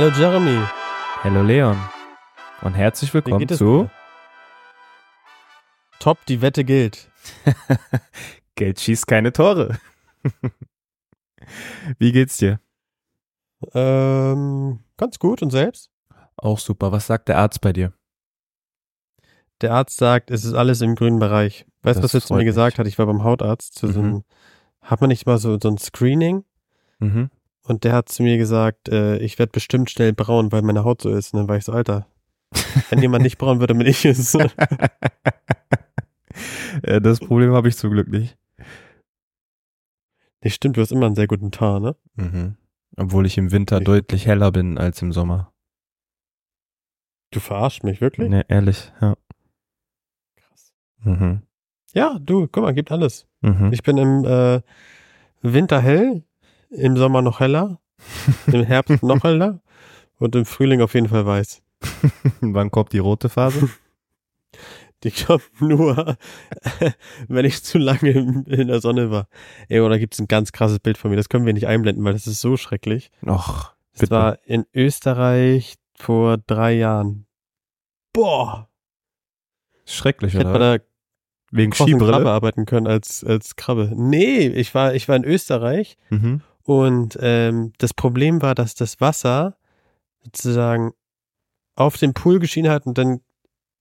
Hallo Jeremy. Hallo Leon. Und herzlich willkommen zu dir? Top, die Wette gilt. Geld schießt keine Tore. Wie geht's dir? Ähm, ganz gut und selbst? Auch super. Was sagt der Arzt bei dir? Der Arzt sagt, es ist alles im grünen Bereich. Weißt du, was er zu mir mich. gesagt hat? Ich war beim Hautarzt zu so Mhm. einem, hat man nicht mal so, so ein Screening? Mhm. Und der hat zu mir gesagt, äh, ich werde bestimmt schnell braun, weil meine Haut so ist. Und dann war ich so, Alter, wenn jemand nicht braun wird, dann bin ich es. Äh, das Problem habe ich zum Glück nicht. Nee, stimmt, du hast immer einen sehr guten Tar, ne? Mhm. Obwohl ich im Winter Ich- deutlich heller bin als im Sommer. Du verarscht mich, wirklich? Ne, ehrlich, ja. Krass. Mhm. Ja, du, guck mal, gibt alles. Mhm. Ich bin im äh, Winter hell, im Sommer noch heller, im Herbst noch heller und im Frühling auf jeden Fall weiß. Wann kommt die rote Phase? Die kommt nur, wenn ich zu lange in, der Sonne war. Ey, oder gibt's ein ganz krasses Bild von mir? Das können wir nicht einblenden, weil das ist so schrecklich. Och, Das war in Österreich vor drei Jahren. Boah! Schrecklich, Ich hätte bei oder? der Wegen großen Krabbe Skibrille? arbeiten können als, als Krabbe. Nee, ich war, ich war in Österreich Mhm. Und ähm, das Problem war, dass das Wasser sozusagen auf den Pool geschienen hat und dann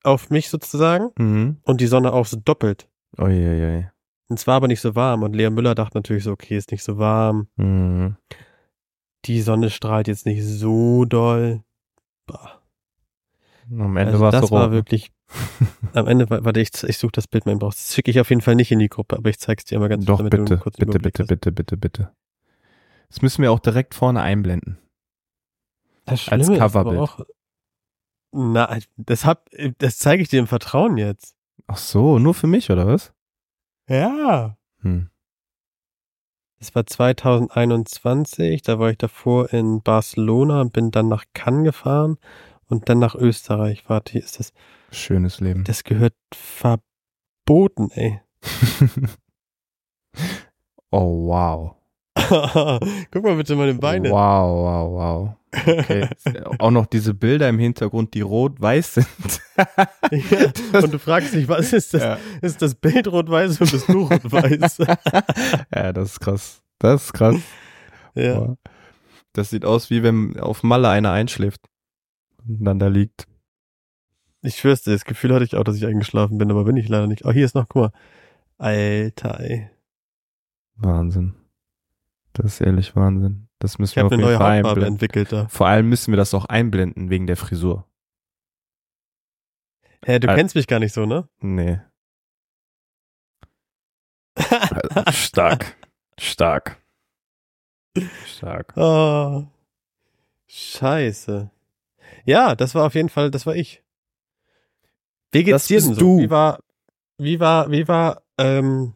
auf mich sozusagen Mhm. und die Sonne auch so doppelt. Uiuiui. Und es war aber nicht so warm. Und Lea Müller dachte natürlich so, okay, ist nicht so warm. Mhm. Die Sonne strahlt jetzt nicht so doll. Bah. Am Ende Also war's das so war wirklich, am Ende, war- warte, ich, ich suche das Bild mal im Bauch. Das schicke ich auf jeden Fall nicht in die Gruppe, aber ich zeig's dir mal ganz Doch, kurz, damit du bitte, bitte, bitte, bitte, bitte, bitte. Das müssen wir auch direkt vorne einblenden. Das als Schlimme aber Coverbild. auch, na, das hab, das zeige ich dir im Vertrauen jetzt. Ach so, nur für mich, oder was? Ja. Hm. Es war 2021, da war ich davor in Barcelona und bin dann nach Cannes gefahren und dann nach Österreich. Warte, hier ist das. Schönes Leben. Das gehört verboten, ey. oh, wow. Guck mal bitte meine Beine. Wow, wow, wow. Okay. auch noch diese Bilder im Hintergrund, die rot-weiß sind. ja, und du fragst dich, was ist das? Ja. Ist das Bild rot-weiß oder bist du rot-weiß? ja, das ist krass. Das ist krass. ja. Wow. Das sieht aus, wie wenn auf Malle einer einschläft und dann da liegt. Ich schwör's dir, das Gefühl hatte ich auch, dass ich eingeschlafen bin, aber bin ich leider nicht. Oh, hier ist noch, guck mal. Alter, ey. Wahnsinn. Das ist ehrlich Wahnsinn. Das müssen Ich wir auf eine neue Fall Hautfarbe einblenden. entwickelt da. Vor allem müssen wir das auch einblenden wegen der Frisur. Hä, du Al- kennst mich gar nicht so, ne? Nee. Stark. Stark. Stark. oh. Scheiße. Ja, das war auf jeden Fall, das war ich. Wie geht's Das dir denn so? du. Wie war, wie war, wie war ähm,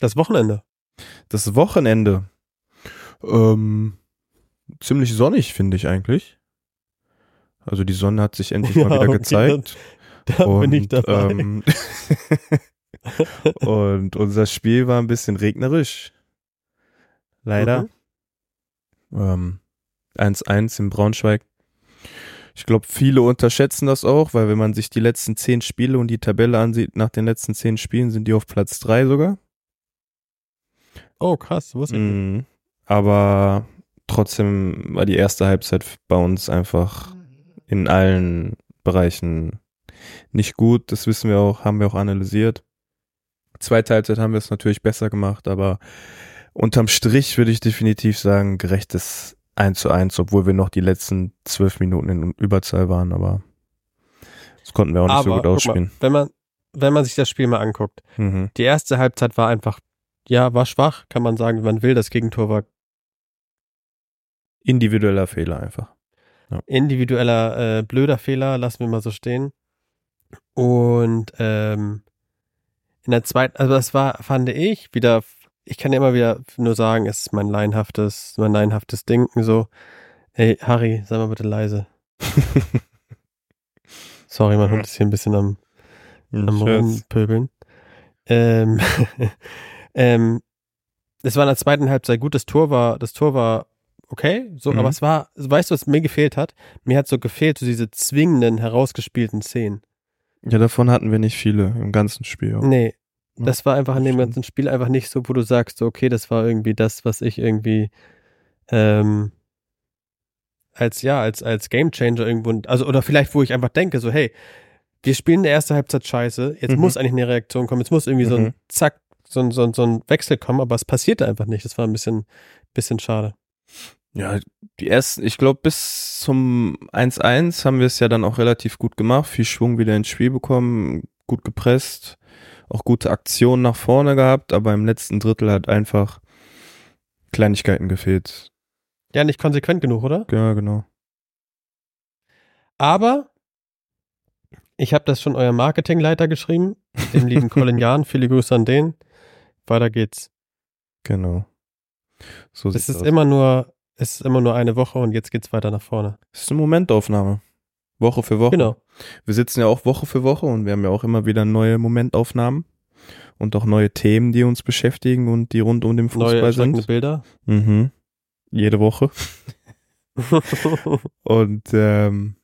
das Wochenende? Das Wochenende. Ähm, ziemlich sonnig, finde ich eigentlich. Also die Sonne hat sich endlich mal wieder okay, gezeigt. Da bin ich dabei. Ähm, und unser Spiel war ein bisschen regnerisch. Leider. Mhm. Ähm, 1-1 in Braunschweig. Ich glaube, viele unterschätzen das auch, weil wenn man sich die letzten zehn Spiele und die Tabelle ansieht, nach den letzten zehn Spielen sind die auf Platz drei sogar. Oh, krass, wusste ich nicht. Aber trotzdem war die erste Halbzeit bei uns einfach in allen Bereichen nicht gut. Das wissen wir auch, haben wir auch analysiert. Zweite Halbzeit haben wir es natürlich besser gemacht, aber unterm Strich würde ich definitiv sagen, gerechtes 1 zu 1, obwohl wir noch die letzten zwölf Minuten in Überzahl waren, aber das konnten wir auch nicht so gut ausspielen. Mal, wenn man, wenn man sich das Spiel mal anguckt, Mhm. die erste Halbzeit war einfach, ja, war schwach, kann man sagen, wie man will. Das Gegentor war Individueller Fehler einfach. individueller äh, blöder Fehler, lassen wir mal so stehen. Und ähm, in der zweiten, also das war, fand ich, wieder, ich kann ja immer wieder nur sagen, es ist mein laienhaftes, mein laienhaftes Denken so. Ey, Harry, sei mal bitte leise. Sorry, mein Hund ist hier ein bisschen am, am. Rumpöbeln. Ähm, ähm, es war in der zweiten Halbzeit gut, das Tor war, das Tor war okay, so, Mhm. aber es war, weißt du, was mir gefehlt hat? Mir hat so gefehlt, so diese zwingenden, herausgespielten Szenen. Ja, davon hatten wir nicht viele im ganzen Spiel. auch. Nee, Ja, das war einfach in dem ganzen Spiel einfach nicht so, wo du sagst, so, okay, das war irgendwie das, was ich irgendwie ähm, als ja, als als Gamechanger irgendwo, also oder vielleicht, wo ich einfach denke, so, hey, wir spielen die erste Halbzeit scheiße, jetzt Mhm. muss eigentlich eine Reaktion kommen, jetzt muss irgendwie so ein Mhm. Zack, so ein, so, ein, so ein Wechsel kommen, aber es passierte einfach nicht. Das war ein bisschen, bisschen schade. Ja, die ersten, ich glaube, bis zum 1-1 haben wir es ja dann auch relativ gut gemacht, viel Schwung wieder ins Spiel bekommen, gut gepresst, auch gute Aktionen nach vorne gehabt, aber im letzten Drittel hat einfach Kleinigkeiten gefehlt. Ja, nicht konsequent genug, oder? Ja, genau. Aber ich habe das schon eurem Marketingleiter geschrieben, dem lieben Colin Jahn. Viele Grüße an den. Weiter geht's. Genau. So Es sieht's ist aus. immer nur, es ist immer nur eine Woche und jetzt geht's weiter nach vorne. Es ist eine Momentaufnahme. Woche für Woche. Genau. Wir sitzen ja auch Woche für Woche und wir haben ja auch immer wieder neue Momentaufnahmen und auch neue Themen, die uns beschäftigen und die rund um den Neue Fußball erschreckende sind. Bilder. Mhm. Jede Woche. Und ähm,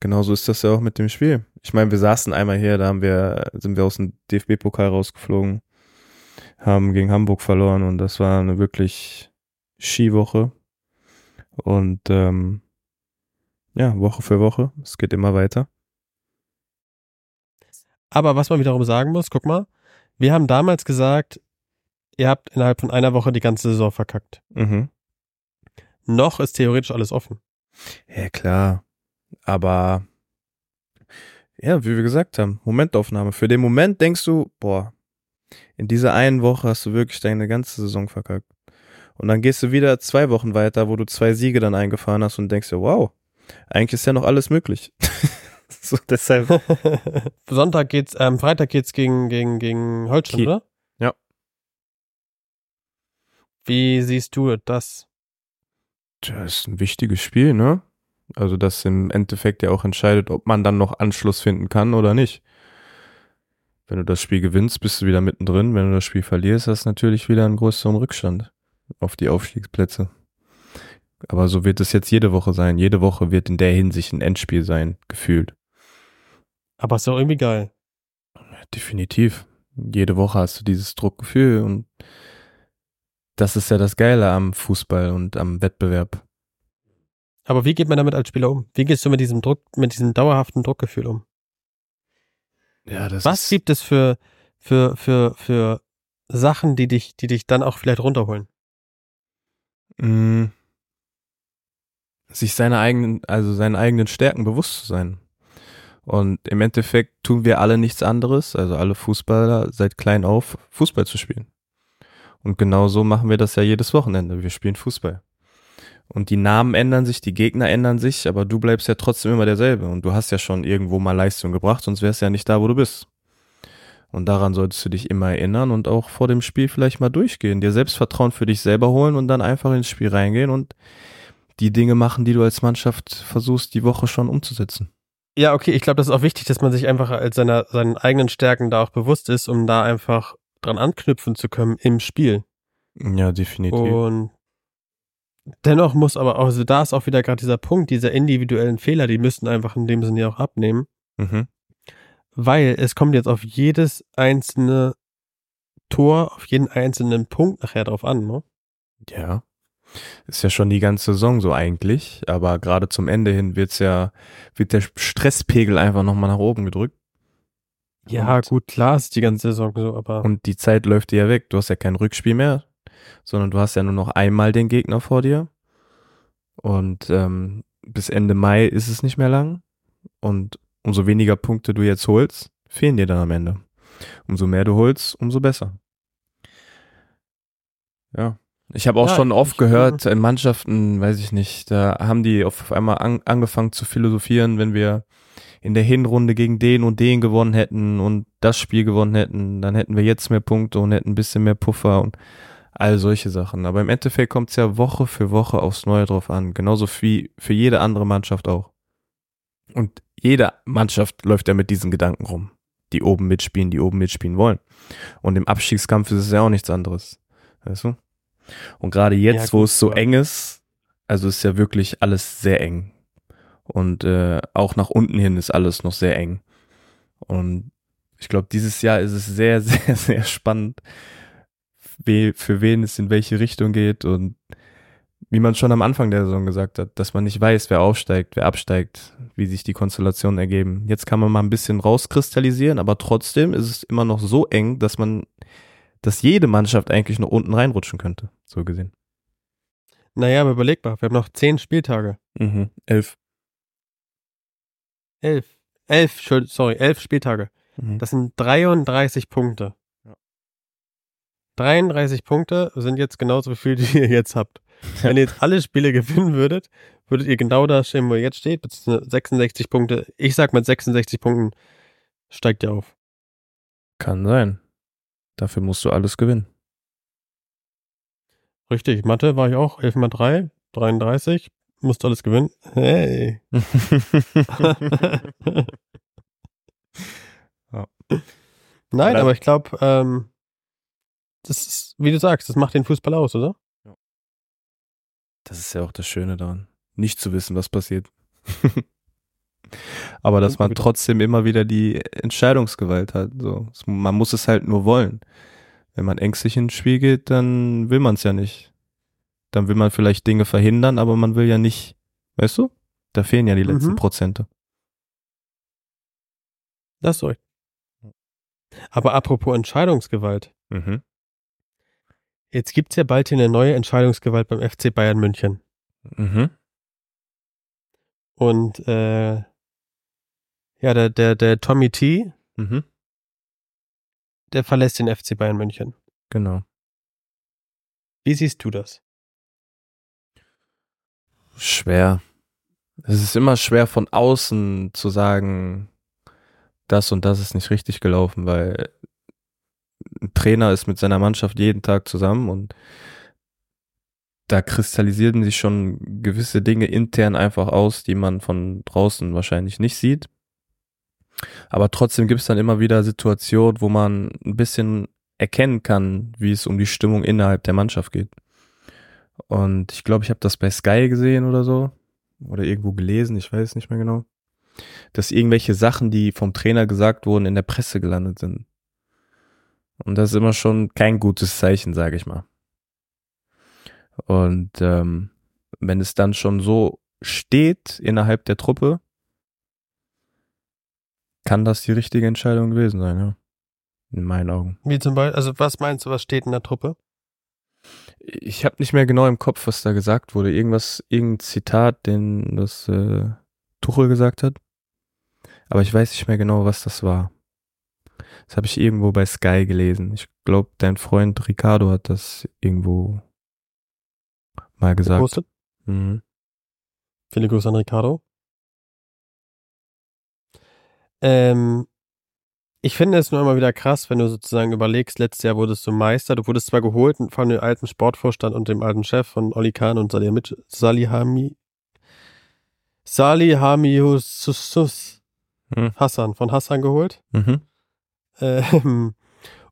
genauso ist das ja auch mit dem Spiel. Ich meine, wir saßen einmal hier, da haben wir, sind wir aus dem DFB-Pokal rausgeflogen, haben gegen Hamburg verloren und das war eine wirklich Skiwoche. Und ähm, ja, Woche für Woche, es geht immer weiter. Aber was man wiederum sagen muss, guck mal, wir haben damals gesagt, ihr habt innerhalb von einer Woche die ganze Saison verkackt. Mhm. Noch ist theoretisch alles offen. Ja, klar. Aber ja, wie wir gesagt haben, Momentaufnahme. Für den Moment denkst du, boah, in dieser einen Woche hast du wirklich deine ganze Saison verkackt. Und dann gehst du wieder zwei Wochen weiter, wo du zwei Siege dann eingefahren hast und denkst dir, wow, eigentlich ist ja noch alles möglich. so, deshalb. Sonntag geht's, ähm, Freitag geht's gegen, gegen, gegen Holstein, Kiel. oder? Ja. Wie siehst du das? Das ist ein wichtiges Spiel, ne? Also das im Endeffekt ja auch entscheidet, ob man dann noch Anschluss finden kann oder nicht. Wenn du das Spiel gewinnst, bist du wieder mittendrin. Wenn du das Spiel verlierst, hast du natürlich wieder einen größeren Rückstand auf die Aufstiegsplätze. Aber so wird es jetzt jede Woche sein. Jede Woche wird in der Hinsicht ein Endspiel sein, gefühlt. Aber ist doch irgendwie geil. Definitiv. Jede Woche hast du dieses Druckgefühl und das ist ja das Geile am Fußball und am Wettbewerb. Aber wie geht man damit als Spieler um? Wie gehst du mit diesem Druck, mit diesem dauerhaften Druckgefühl um? Ja, das Was gibt es für, für, für, für Sachen, die dich, die dich dann auch vielleicht runterholen? Mm. sich seine eigenen, also seinen eigenen Stärken bewusst zu sein. Und im Endeffekt tun wir alle nichts anderes, also alle Fußballer seit klein auf, Fußball zu spielen. Und genau so machen wir das ja jedes Wochenende. Wir spielen Fußball. Und die Namen ändern sich, die Gegner ändern sich, aber du bleibst ja trotzdem immer derselbe. Und du hast ja schon irgendwo mal Leistung gebracht, sonst wärst du ja nicht da, wo du bist. Und daran solltest du dich immer erinnern und auch vor dem Spiel vielleicht mal durchgehen, dir Selbstvertrauen für dich selber holen und dann einfach ins Spiel reingehen und die Dinge machen, die du als Mannschaft versuchst, die Woche schon umzusetzen. Ja, okay, ich glaube, das ist auch wichtig, dass man sich einfach als seiner, seinen eigenen Stärken da auch bewusst ist, um da einfach dran anknüpfen zu können im Spiel. Ja, definitiv. Und dennoch muss aber auch, also da ist auch wieder gerade dieser Punkt, diese individuellen Fehler, die müssten einfach in dem Sinne auch abnehmen, Mhm. Weil es kommt jetzt auf jedes einzelne Tor, auf jeden einzelnen Punkt nachher drauf an, ne? Ja. Ist ja schon die ganze Saison so eigentlich, aber gerade zum Ende hin wird's ja, wird der Stresspegel einfach nochmal nach oben gedrückt. Ja, Und- gut, klar ist die ganze Saison so, aber Und die Zeit läuft dir ja weg. Du hast ja kein Rückspiel mehr, sondern du hast ja nur noch einmal den Gegner vor dir. Und ähm, bis Ende Mai ist es nicht mehr lang. Und umso weniger Punkte du jetzt holst, fehlen dir dann am Ende. Umso mehr du holst, umso besser. Ja. Ich habe auch Ja, schon oft gehört, in Mannschaften, weiß ich nicht, da haben die auf einmal an, angefangen zu philosophieren, wenn wir in der Hinrunde gegen den und den gewonnen hätten und das Spiel gewonnen hätten, dann hätten wir jetzt mehr Punkte und hätten ein bisschen mehr Puffer und all solche Sachen. Aber im Endeffekt kommt es ja Woche für Woche aufs Neue drauf an. Genauso wie für jede andere Mannschaft auch. Und jede Mannschaft läuft ja mit diesen Gedanken rum. Die oben mitspielen, die oben mitspielen wollen. Und im Abstiegskampf ist es ja auch nichts anderes. Weißt du? Und gerade jetzt, Ja, wo es so aber- eng ist, also ist ja wirklich alles sehr eng. Und äh, auch nach unten hin ist alles noch sehr eng. Und ich glaube, dieses Jahr ist es sehr, sehr, sehr spannend, für wen es in welche Richtung geht. Und wie man schon am Anfang der Saison gesagt hat, dass man nicht weiß, wer aufsteigt, wer absteigt, wie sich die Konstellationen ergeben. Jetzt kann man mal ein bisschen rauskristallisieren, aber trotzdem ist es immer noch so eng, dass man, dass jede Mannschaft eigentlich noch unten reinrutschen könnte, so gesehen. Naja, aber überleg mal, wir haben noch zehn Spieltage. Mhm. Elf. Elf. Elf, sorry, elf Spieltage. Mhm. Das sind 33 Punkte. Ja. 33 Punkte sind jetzt genauso viel, die ihr jetzt habt. Wenn ihr jetzt alle Spiele gewinnen würdet, würdet ihr genau da stehen, wo ihr jetzt steht, beziehungsweise 66 Punkte. Ich sag mit 66 Punkten steigt ihr auf. Kann sein. Dafür musst du alles gewinnen. Richtig, Mathe war ich auch 11 mal 3, 33. Musst alles gewinnen. Hey. Ja. Nein, aber ich glaube, ähm, das ist, wie du sagst, das macht den Fußball aus, oder? Das ist ja auch das Schöne daran. Nicht zu wissen, was passiert. Aber dass man trotzdem immer wieder die Entscheidungsgewalt hat. So. Man muss es halt nur wollen. Wenn man ängstlich ins Spiel geht, dann will man es ja nicht. Dann will man vielleicht Dinge verhindern, aber man will ja nicht, weißt du? Da fehlen ja die letzten Mhm. Prozente. Das recht. Aber apropos Entscheidungsgewalt. Mhm. Jetzt gibt's ja bald hier eine neue Entscheidungsgewalt beim FC Bayern München. Mhm. Und äh, ja, der, der, der Tommy T, Mhm. der verlässt den FC Bayern München. Genau. Wie siehst du das? Schwer. Es ist immer schwer von außen zu sagen, das und das ist nicht richtig gelaufen, weil ein Trainer ist mit seiner Mannschaft jeden Tag zusammen und da kristallisieren sich schon gewisse Dinge intern einfach aus, die man von draußen wahrscheinlich nicht sieht. Aber trotzdem gibt es dann immer wieder Situationen, wo man ein bisschen erkennen kann, wie es um die Stimmung innerhalb der Mannschaft geht. Und ich glaube, ich habe das bei Sky gesehen oder so. Oder irgendwo gelesen, ich weiß nicht mehr genau. Dass irgendwelche Sachen, die vom Trainer gesagt wurden, in der Presse gelandet sind. Und das ist immer schon kein gutes Zeichen, sage ich mal. Und ähm, wenn es dann schon so steht innerhalb der Truppe, kann das die richtige Entscheidung gewesen sein, ja. In meinen Augen. Wie zum Beispiel, also was meinst du, was steht in der Truppe? Ich habe nicht mehr genau im Kopf, was da gesagt wurde. Irgendwas, irgendein Zitat, den das äh, Tuchel gesagt hat. Aber ich weiß nicht mehr genau, was das war. Das habe ich irgendwo bei Sky gelesen. Ich glaube, dein Freund Ricardo hat das irgendwo mal gesagt. Gepostet? Mhm. Viele Grüße an Ricardo. Ähm, ich finde es nur immer wieder krass, wenn du sozusagen überlegst, letztes Jahr wurdest du Meister, du wurdest zwar geholt von dem alten Sportvorstand und dem alten Chef von Oli Kahn und Salihami, Salihami, Mhm. Hassan, von Hassan geholt. Mhm. Ähm,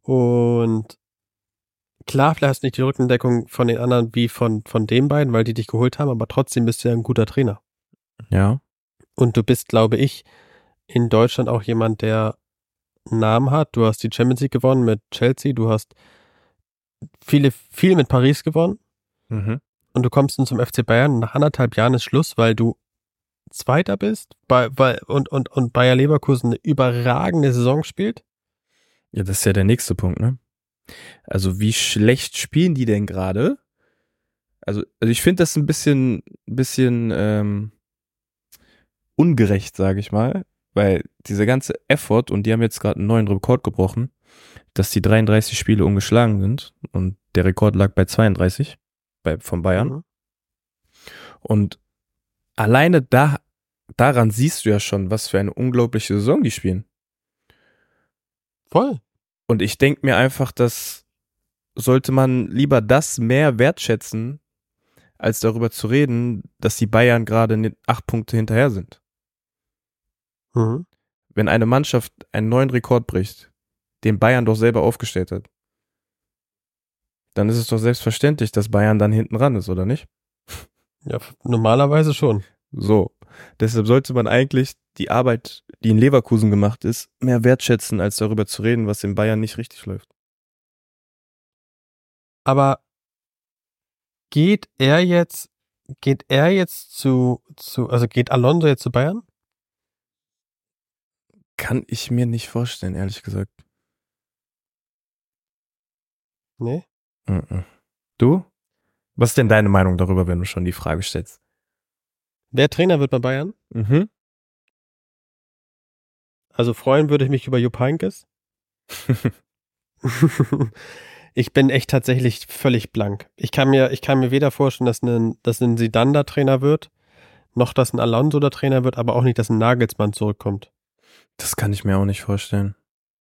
und klar, vielleicht hast du nicht die Rückendeckung von den anderen wie von, von den beiden, weil die dich geholt haben, aber trotzdem bist du ja ein guter Trainer. Ja. Und du bist, glaube ich, in Deutschland auch jemand, der Namen hat. Du hast die Champions League gewonnen mit Chelsea, du hast viele, viel mit Paris gewonnen Mhm. und du kommst nun zum FC Bayern. Nach anderthalb Jahren ist Schluss, weil du Zweiter bist bei, bei, und, und, und Bayer Leverkusen eine überragende Saison spielt. Ja, das ist ja der nächste Punkt, ne? Also wie schlecht spielen die denn gerade? Also, also ich finde das ein bisschen, bisschen ähm, ungerecht, sage ich mal, weil dieser ganze Effort und die haben jetzt gerade einen neuen Rekord gebrochen, dass die 33 Spiele ungeschlagen sind und der Rekord lag bei 32 bei, von Bayern. Mhm. Und alleine da, daran siehst du ja schon, was für eine unglaubliche Saison die spielen. Voll. Und ich denke mir einfach, dass sollte man lieber das mehr wertschätzen, als darüber zu reden, dass die Bayern gerade acht Punkte hinterher sind. Mhm. Wenn eine Mannschaft einen neuen Rekord bricht, den Bayern doch selber aufgestellt hat. Dann ist es doch selbstverständlich, dass Bayern dann hinten ran ist, oder nicht? Ja, normalerweise schon. So. Deshalb sollte man eigentlich die Arbeit, die in Leverkusen gemacht ist, mehr wertschätzen, als darüber zu reden, was in Bayern nicht richtig läuft. Aber geht er jetzt, geht er jetzt zu, zu, also geht Alonso jetzt zu Bayern? Kann ich mir nicht vorstellen, ehrlich gesagt. Nee. Du? Was ist denn deine Meinung darüber, wenn du schon die Frage stellst? Wer Trainer wird bei Bayern? Mhm. Also freuen würde ich mich über Jupp Heynckes. ich bin echt tatsächlich völlig blank. Ich kann mir, ich kann mir weder vorstellen, dass ein, dass ein Zidane da Trainer wird, noch dass ein Alonso der Trainer wird, aber auch nicht, dass ein Nagelsmann zurückkommt. Das kann ich mir auch nicht vorstellen.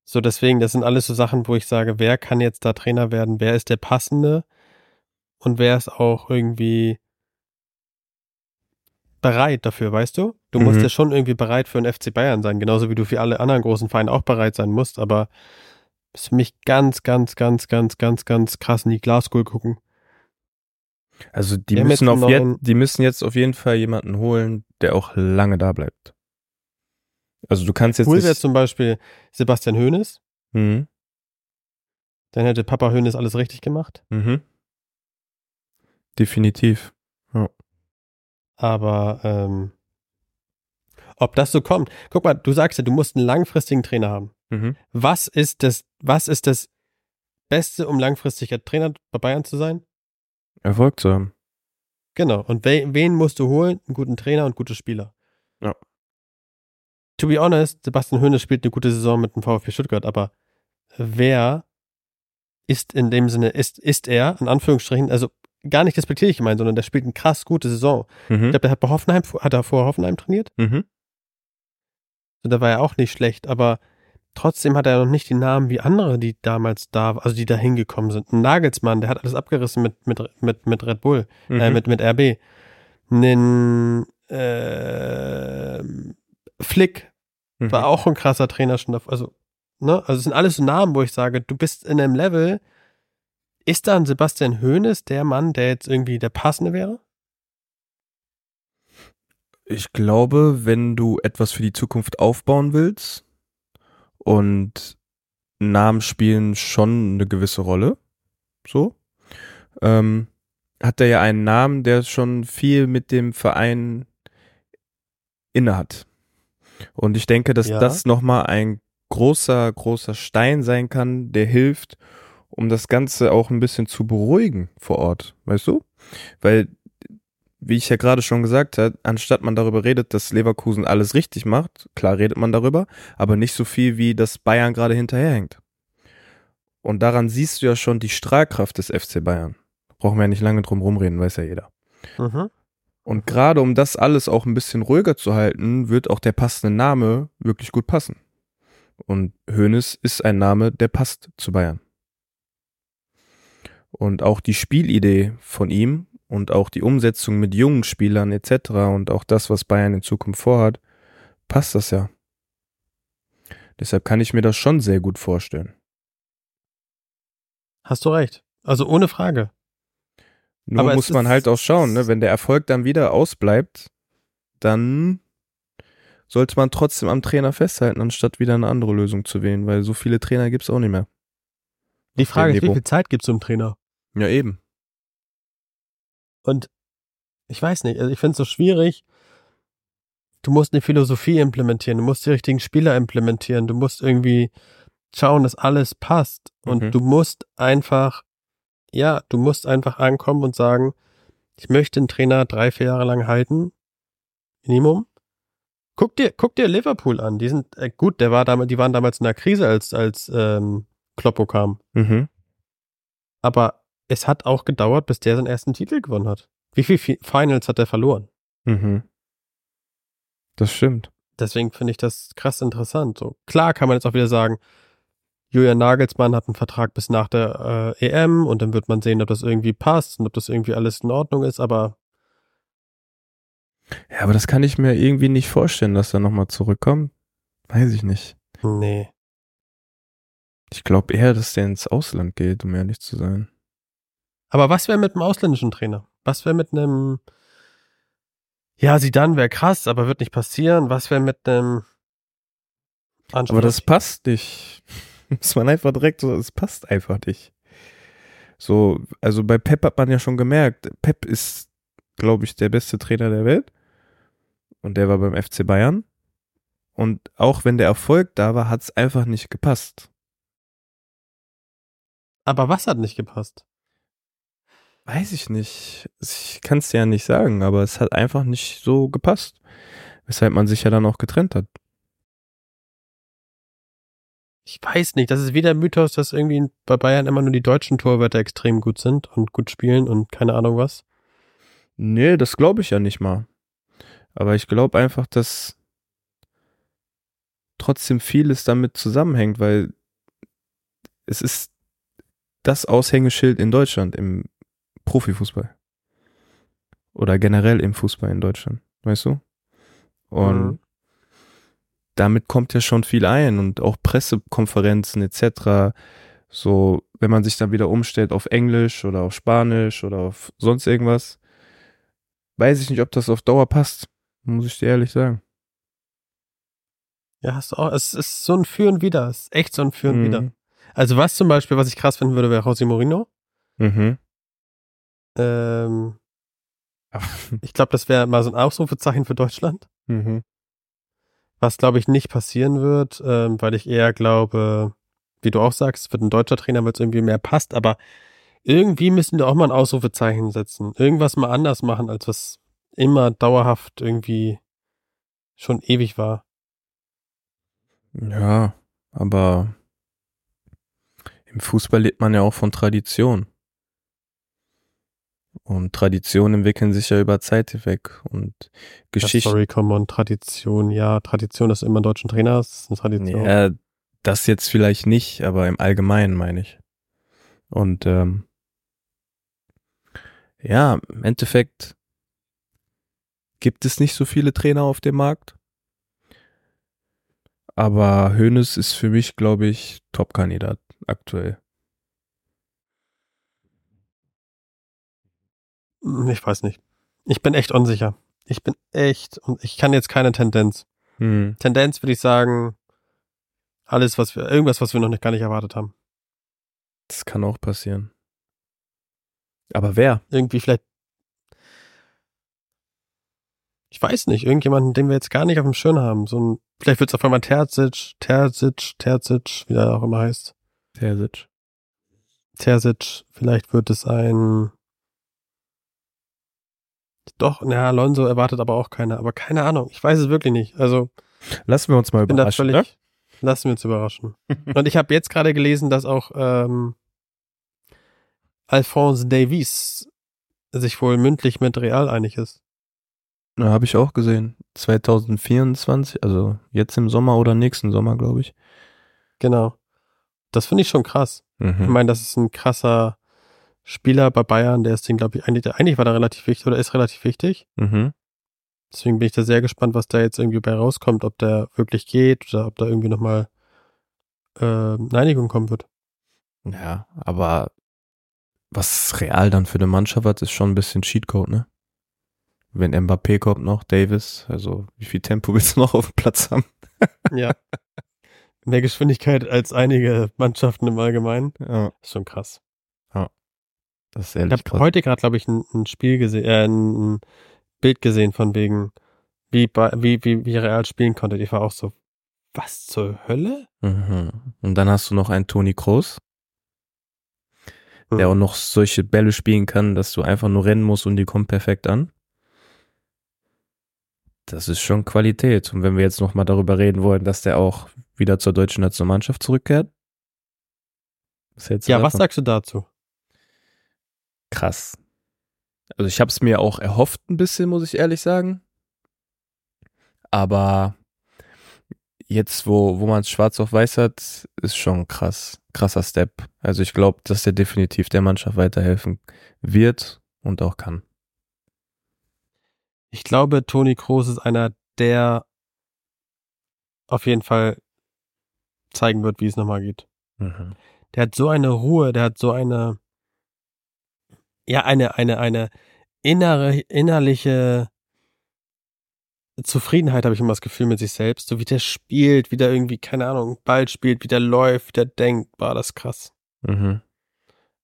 So, deswegen, das sind alles so Sachen, wo ich sage, wer kann jetzt da Trainer werden? Wer ist der Passende? Und wer ist auch irgendwie bereit dafür, weißt du? Du Mhm. musst ja schon irgendwie bereit für einen FC Bayern sein, genauso wie du für alle anderen großen Vereine auch bereit sein musst, aber ist für mich ganz, ganz, ganz, ganz, ganz, ganz krass in die Glaskugel gucken. Also die Wir müssen, jetzt auf einen je neuen- die müssen jetzt auf jeden Fall jemanden holen, der auch lange da bleibt. Also du kannst jetzt Cool wäre zum Beispiel Sebastian Hoeneß, Mhm. dann hätte Papa Hoeneß alles richtig gemacht, Mhm. Definitiv. Aber ähm, ob das so kommt. Guck mal, du sagst ja, du musst einen langfristigen Trainer haben. Mhm. Was ist das, was ist das Beste, um langfristiger Trainer bei Bayern zu sein? Erfolg zu haben. Genau. Und we wen musst du holen? Einen guten Trainer und gute Spieler. Ja. To be honest, Sebastian Hoeneß spielt eine gute Saison mit dem VfB Stuttgart, aber wer ist in dem Sinne, ist, ist er, in Anführungsstrichen, also gar nicht respektierlich gemeint, sondern der spielt eine krass gute Saison. Ich Mhm. glaube, der hat bei Hoffenheim, hat er vor Hoffenheim trainiert? Mhm. So, da war er auch nicht schlecht, aber trotzdem hat er noch nicht die Namen wie andere, die damals da, also die da hingekommen sind. Ein Nagelsmann, der hat alles abgerissen mit, mit, mit, mit Red Bull, äh, Mhm. mit, mit RB. Nen, äh, Flick Mhm. war auch ein krasser Trainer schon davor. Also, ne, also es sind alles so Namen, wo ich sage, du bist in einem Level, ist da ein Sebastian Hoeneß der Mann, der jetzt irgendwie der passende wäre? Ich glaube, wenn du etwas für die Zukunft aufbauen willst und Namen spielen schon eine gewisse Rolle, so, ähm, hat er ja einen Namen, der schon viel mit dem Verein innehat. Und ich denke, dass Ja. das nochmal ein großer, großer Stein sein kann, der hilft, um das Ganze auch ein bisschen zu beruhigen vor Ort, weißt du? Weil wie ich ja gerade schon gesagt habe, anstatt man darüber redet, dass Leverkusen alles richtig macht, klar redet man darüber, aber nicht so viel, wie das Bayern gerade hinterherhängt. Und daran siehst du ja schon die Strahlkraft des FC Bayern. Brauchen wir ja nicht lange drum rumreden, weiß ja jeder. Mhm. Und gerade um das alles auch ein bisschen ruhiger zu halten, wird auch der passende Name wirklich gut passen. Und Hoeneß ist ein Name, der passt zu Bayern. Und auch die Spielidee von ihm und auch die Umsetzung mit jungen Spielern etc. und auch das, was Bayern in Zukunft vorhat, passt das ja. Deshalb kann ich mir das schon sehr gut vorstellen. Hast du recht. Also ohne Frage. Nur Aber es muss man halt auch schauen, ne? wenn der Erfolg dann wieder ausbleibt, dann sollte man trotzdem am Trainer festhalten, anstatt wieder eine andere Lösung zu wählen, weil so viele Trainer gibt's auch nicht mehr. Die Frage ist, wie viel Zeit gibst du dem Trainer? Ja, eben. Und ich weiß nicht, also ich finde es so schwierig. Du musst eine Philosophie implementieren, du musst die richtigen Spieler implementieren, du musst irgendwie schauen, dass alles passt. Und Mhm. du musst einfach, ja, du musst einfach ankommen und sagen, ich möchte einen Trainer drei, vier Jahre lang halten. Minimum. Guck dir, guck dir Liverpool an. Die sind äh, gut, der war damals, die waren damals in einer Krise, als, als ähm, Kloppo kam. Mhm. Aber es hat auch gedauert, bis der seinen ersten Titel gewonnen hat. Wie viel Fi- Finals hat er verloren? Mhm. Das stimmt. Deswegen finde ich das krass interessant. So klar kann man jetzt auch wieder sagen, Julian Nagelsmann hat einen Vertrag bis nach der äh, EM und dann wird man sehen, ob das irgendwie passt und ob das irgendwie alles in Ordnung ist. Aber Ja, aber das kann ich mir irgendwie nicht vorstellen, dass er nochmal zurückkommt. Weiß ich nicht. nee, Ich glaube eher, dass der ins Ausland geht, um ehrlich zu sein. Aber was wäre mit einem ausländischen Trainer? Was wäre mit einem, ja, sie dann wäre krass, aber wird nicht passieren. Was wäre mit einem, aber das passt nicht. Muss man einfach direkt so, es passt einfach nicht. So, also bei Pep hat man ja schon gemerkt, Pep ist, glaube ich, der beste Trainer der Welt. Und der war beim FC Bayern. Und auch wenn der Erfolg da war, hat es einfach nicht gepasst. Aber was hat nicht gepasst? Weiß ich nicht. Ich kann es ja nicht sagen, aber es hat einfach nicht so gepasst. Weshalb man sich ja dann auch getrennt hat. Ich weiß nicht, das ist wieder Mythos, dass irgendwie bei Bayern immer nur die deutschen Torwärter extrem gut sind und gut spielen und keine Ahnung was. Nee, das glaube ich ja nicht mal. Aber ich glaube einfach, dass trotzdem vieles damit zusammenhängt, weil es ist das Aushängeschild in Deutschland im Profifußball. Oder generell im Fußball in Deutschland, weißt du? Und mhm. damit kommt ja schon viel ein und auch Pressekonferenzen etc. So, wenn man sich dann wieder umstellt auf Englisch oder auf Spanisch oder auf sonst irgendwas, weiß ich nicht, ob das auf Dauer passt, muss ich dir ehrlich sagen. Ja, hast du auch. Es ist so ein Für und Wider. Es ist echt so ein Für und mhm. Wider. Also was zum Beispiel, was ich krass finden würde, wäre José Mourinho. Mhm. Ähm, ich glaube, das wäre mal so ein Ausrufezeichen für Deutschland. Mhm. Was, glaube ich, nicht passieren wird, ähm, weil ich eher glaube, wie du auch sagst, wird ein deutscher Trainer, weil es irgendwie mehr passt, aber irgendwie müssen wir auch mal ein Ausrufezeichen setzen. Irgendwas mal anders machen, als was immer dauerhaft irgendwie schon ewig war. Ja, aber im Fußball lebt man ja auch von Tradition. Und Traditionen entwickeln sich ja über Zeit hinweg. Und Geschichte. Ja, sorry, come on, Tradition. Ja, Tradition, dass du immer einen deutschen Trainer ist eine Tradition. Ja, das jetzt vielleicht nicht, aber im Allgemeinen meine ich. Und ähm, ja, im Endeffekt gibt es nicht so viele Trainer auf dem Markt. Aber Hoeneß ist für mich, glaube ich, Top-Kandidat aktuell. Ich weiß nicht. Ich bin echt unsicher. Ich bin echt und ich kann jetzt keine Tendenz. Hm. Tendenz würde ich sagen, alles, was wir, irgendwas, was wir noch nicht, gar nicht erwartet haben. Das kann auch passieren. Aber wer? Irgendwie vielleicht ich weiß nicht, irgendjemanden, den wir jetzt gar nicht auf dem Schirm haben. So ein, vielleicht wird es auf einmal Terzic, Terzic, Terzic, wie der auch immer heißt. Terzic. Terzic, vielleicht wird es ein doch, na, Alonso erwartet aber auch keiner. Aber keine Ahnung, ich weiß es wirklich nicht. Also lassen wir uns mal überraschen. Völlig, ne? Lassen wir uns überraschen. Und ich habe jetzt gerade gelesen, dass auch ähm, Alphonse Davies sich wohl mündlich mit Real einig ist. Na, habe ich auch gesehen. 2024, also jetzt im Sommer oder nächsten Sommer, glaube ich. Genau. Das finde ich schon krass. Mhm. Ich meine, das ist ein krasser Spieler bei Bayern, der ist den, glaube ich, eigentlich, eigentlich war da relativ wichtig oder ist relativ wichtig. Mhm. Deswegen bin ich da sehr gespannt, was da jetzt irgendwie bei rauskommt, ob der wirklich geht oder ob da irgendwie nochmal äh, eine Einigung kommen wird. Ja, aber was Real dann für eine Mannschaft hat, ist schon ein bisschen Cheatcode, ne? wenn Mbappé kommt noch, Davis, also wie viel Tempo willst du noch auf dem Platz haben? ja. Mehr Geschwindigkeit als einige Mannschaften im Allgemeinen. Ja. Ist schon krass. Ja. Das ist ehrlich Ich habe heute gerade, glaube ich, ein, ein, Spiel gesehen, äh, ein, Bild gesehen von wegen, wie, wie, wie, wie Real spielen konnte. Ich war auch so, was zur Hölle? Mhm. Und dann hast du noch einen Toni Kroos, der mhm. auch noch solche Bälle spielen kann, dass du einfach nur rennen musst und die kommen perfekt an. Das ist schon Qualität. Und wenn wir jetzt nochmal darüber reden wollen, dass der auch wieder zur deutschen Nationalmannschaft zurückkehrt. Was ja, davon? was sagst du dazu? Krass. Also ich habe es mir auch erhofft ein bisschen, muss ich ehrlich sagen. Aber jetzt, wo, wo man es schwarz auf weiß hat, ist schon krass. Krasser Step. Also ich glaube, dass der definitiv der Mannschaft weiterhelfen wird und auch kann. Ich glaube, Toni Kroos ist einer, der auf jeden Fall zeigen wird, wie es nochmal geht. Mhm. Der hat so eine Ruhe, der hat so eine, ja, eine, eine, eine innere, innerliche Zufriedenheit habe ich immer das Gefühl mit sich selbst. So wie der spielt, wie der irgendwie, keine Ahnung, Ball spielt, wie der läuft, wie der denkt, war das krass. Mhm.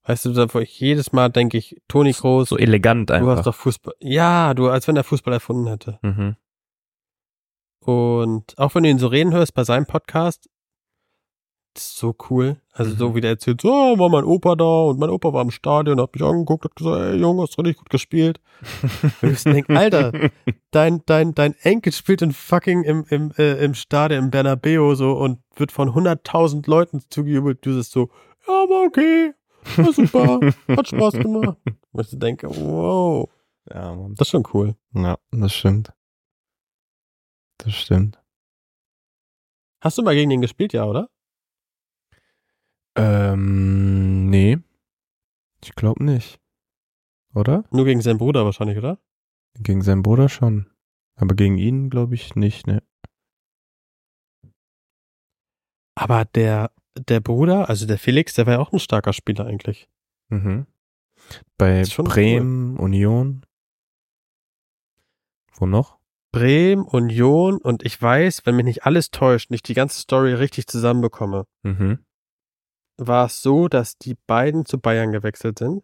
Weißt du, wo ich jedes Mal denke ich, Toni Kroos, So elegant du einfach. hast doch Fußball. Ja, du, als wenn er Fußball erfunden hätte. mhm. Und auch wenn du ihn so reden hörst bei seinem Podcast, das ist so cool. Also Mhm. so wie der erzählt, so war mein Opa da und mein Opa war im Stadion, hat mich angeguckt, hat gesagt, ey Junge, hast richtig gut gespielt. Und ich denk, Alter, dein, dein, dein Enkel spielt in fucking im, im, äh, im Stadion im Bernabeu so und wird von 100.000 Leuten zugejubelt. Du bist so, ja, war okay, war super, hat Spaß gemacht. Und ich denke, wow, ja, Mann. das ist schon cool. Ja, das stimmt. Das stimmt. Hast du mal gegen den gespielt, ja, oder? Ähm, nee. Ich glaube nicht. Oder? Nur gegen seinen Bruder wahrscheinlich, oder? Gegen seinen Bruder schon. Aber gegen ihn glaube ich nicht, ne? Aber der, der Bruder, also der Felix, der war ja auch ein starker Spieler eigentlich. Mhm. Bei Bremen, Union. Wo noch? Bremen, Union und ich weiß, wenn mich nicht alles täuscht, nicht die ganze Story richtig zusammenbekomme, Mhm. War es so, dass die beiden zu Bayern gewechselt sind.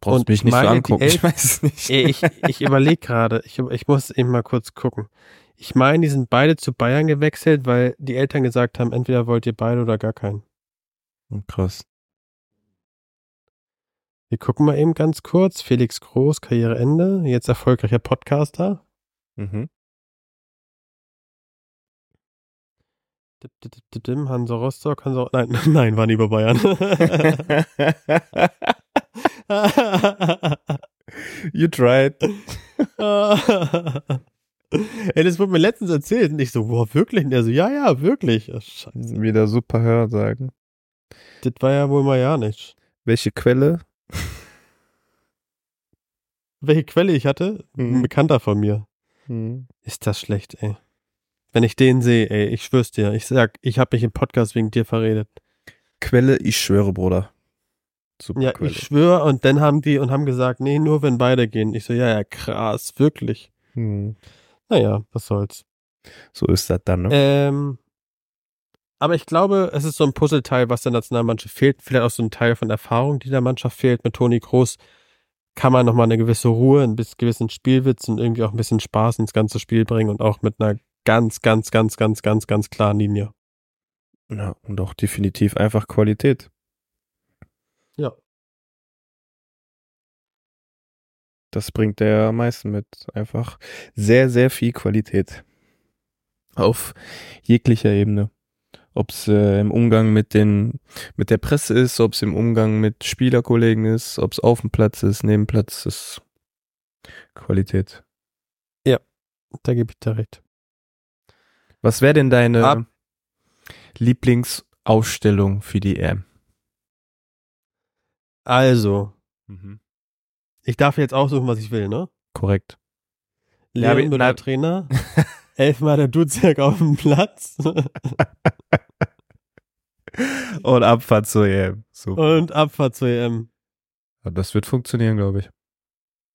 Brauchst Und mich ich nicht so angucken. Elf- Ich weiß es nicht. Ich, ich überlege gerade, ich, ich muss eben mal kurz gucken. Ich meine, die sind beide zu Bayern gewechselt, weil die Eltern gesagt haben, entweder wollt ihr beide oder gar keinen. Krass. Wir gucken mal eben ganz kurz. Felix Groß, Karriereende, jetzt erfolgreicher Podcaster. Mhm. Hansa Rostock, Hansa, nein, nein, war nie bei Bayern. you tried. Ey, das wurde mir letztens erzählt und ich so, boah, wirklich? Und er so, ja, ja, wirklich. Ach, Scheiße. Wieder super Hörsagen. Das war ja wohl mal ja nicht. Welche Quelle? Welche Quelle ich hatte? Ein Mhm. Bekannter von mir. Mhm. Ist das schlecht, ey. Wenn ich den sehe, ey, ich schwör's dir. Ich sag, ich hab mich im Podcast wegen dir verredet. Quelle, ich schwöre, Bruder. Super Ja, Quelle. ich schwöre. Und dann haben die und haben gesagt, nee, nur wenn beide gehen. Ich so, ja, ja, krass, wirklich. Mhm. Naja, was soll's. So ist das dann, ne? Ähm, aber ich glaube, es ist so ein Puzzleteil, was der Nationalmannschaft fehlt. Vielleicht auch so ein Teil von Erfahrung, die der Mannschaft fehlt. Mit Toni Kroos kann man nochmal eine gewisse Ruhe, ein bisschen gewissen Spielwitz und irgendwie auch ein bisschen Spaß ins ganze Spiel bringen und auch mit einer ganz, ganz, ganz, ganz, ganz, ganz klaren Linie. Ja, und auch definitiv einfach Qualität. Ja. Das bringt er am meisten mit. Einfach sehr, sehr viel Qualität. Auf jeglicher Ebene. Ob es äh, im Umgang mit den, mit der Presse ist, ob es im Umgang mit Spielerkollegen ist, ob es auf dem Platz ist, neben Platz ist. Qualität. Da gebe ich dir recht. Was wäre denn deine Ab- Lieblingsausstellung für die EM? Also, ich darf jetzt aussuchen, was ich will, ne? Korrekt. Leon na- Trainer, elfmal der Dutzjak auf dem Platz Und Abfahrt zur EM. Super. und Abfahrt zur EM. Ja, Das wird funktionieren, glaube ich.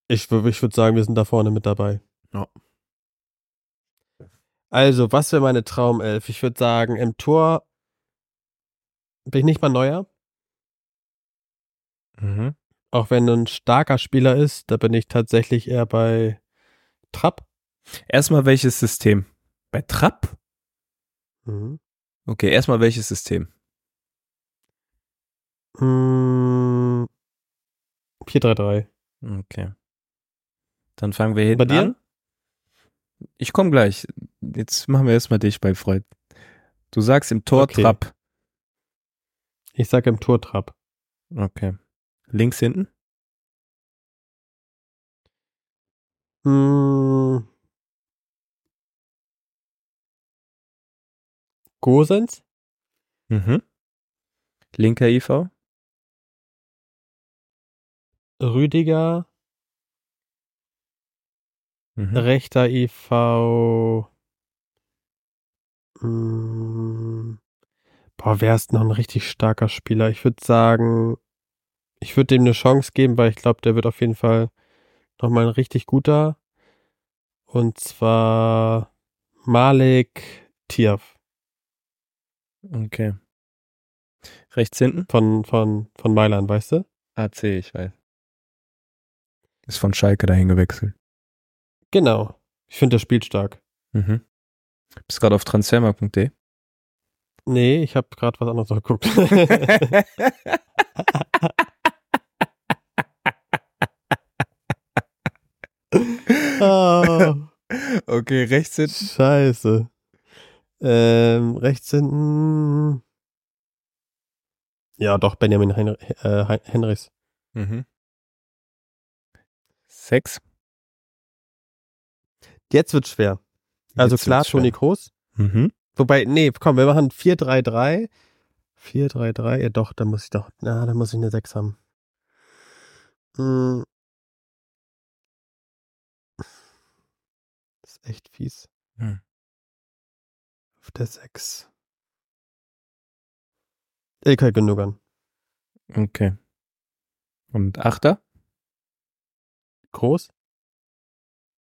Ich, ich würde sagen, wir sind da vorne mit dabei. Ja. Also, was wäre meine Traumelf? Ich würde sagen, im Tor bin ich nicht mal neuer. Mhm. Auch wenn ein starker Spieler ist, da bin ich tatsächlich eher bei Trapp. Erstmal welches System? Bei Trapp? Mhm. Okay, erstmal welches System? Mm, 4-3-3. Okay. Dann fangen wir hinten Bei dir? an. Ich komme gleich. Jetzt machen wir erstmal dich bei Freud. Du sagst im Tor Okay. Trapp. Ich sage im Tor Trapp. Okay. Links hinten? Mm. Gosens? Mhm. Linker IV? Rüdiger? Mhm. Rechter IV. Mm, boah, wer ist noch ein richtig starker Spieler? Ich würde sagen, Ich würde dem eine Chance geben, weil ich glaube, der wird auf jeden Fall nochmal ein richtig guter. Und zwar Malik Tiaf Okay. Rechts hinten? von, von, von Mailand, weißt du? AC, ich weiß. Ist von Schalke dahin gewechselt. Genau. Ich finde, der spielt stark. Mhm. Bist gerade auf transfermarkt.de. Nee, ich habe gerade was anderes geguckt. oh, okay, rechts hinten. scheiße. Ähm, rechts hinten. Ja, doch, Benjamin Henry, äh, Hen- Henrys. Mhm. Sechs. Jetzt wird schwer. Also Jetzt klar, Toni Kroos. Mhm. Wobei, nee, komm, wir machen 4-3-3. 4-3-3, ja doch, da muss ich doch, na, da muss ich eine 6 haben. Hm. Das ist echt fies. Mhm. Auf der 6. Ilkay halt Gündogan. Okay. Und Achter? Groß?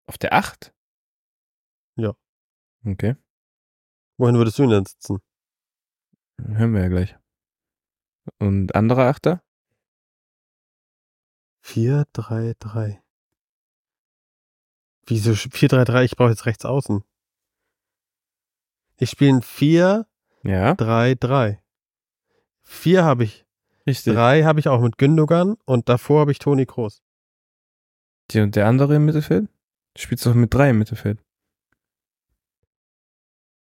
Auf der 8? Okay. Wohin würdest du ihn denn sitzen? Hören wir ja gleich. Und anderer Achter? 4-3-3. Wieso 4-3-3? Ich brauche jetzt rechts außen. Ich spiele ein 4-3-3. Ja. 4 habe ich. Richtig. 3 habe ich auch mit Gündogan und davor habe ich Toni Kroos. Die und der andere im Mittelfeld? Du spielst doch mit drei im Mittelfeld.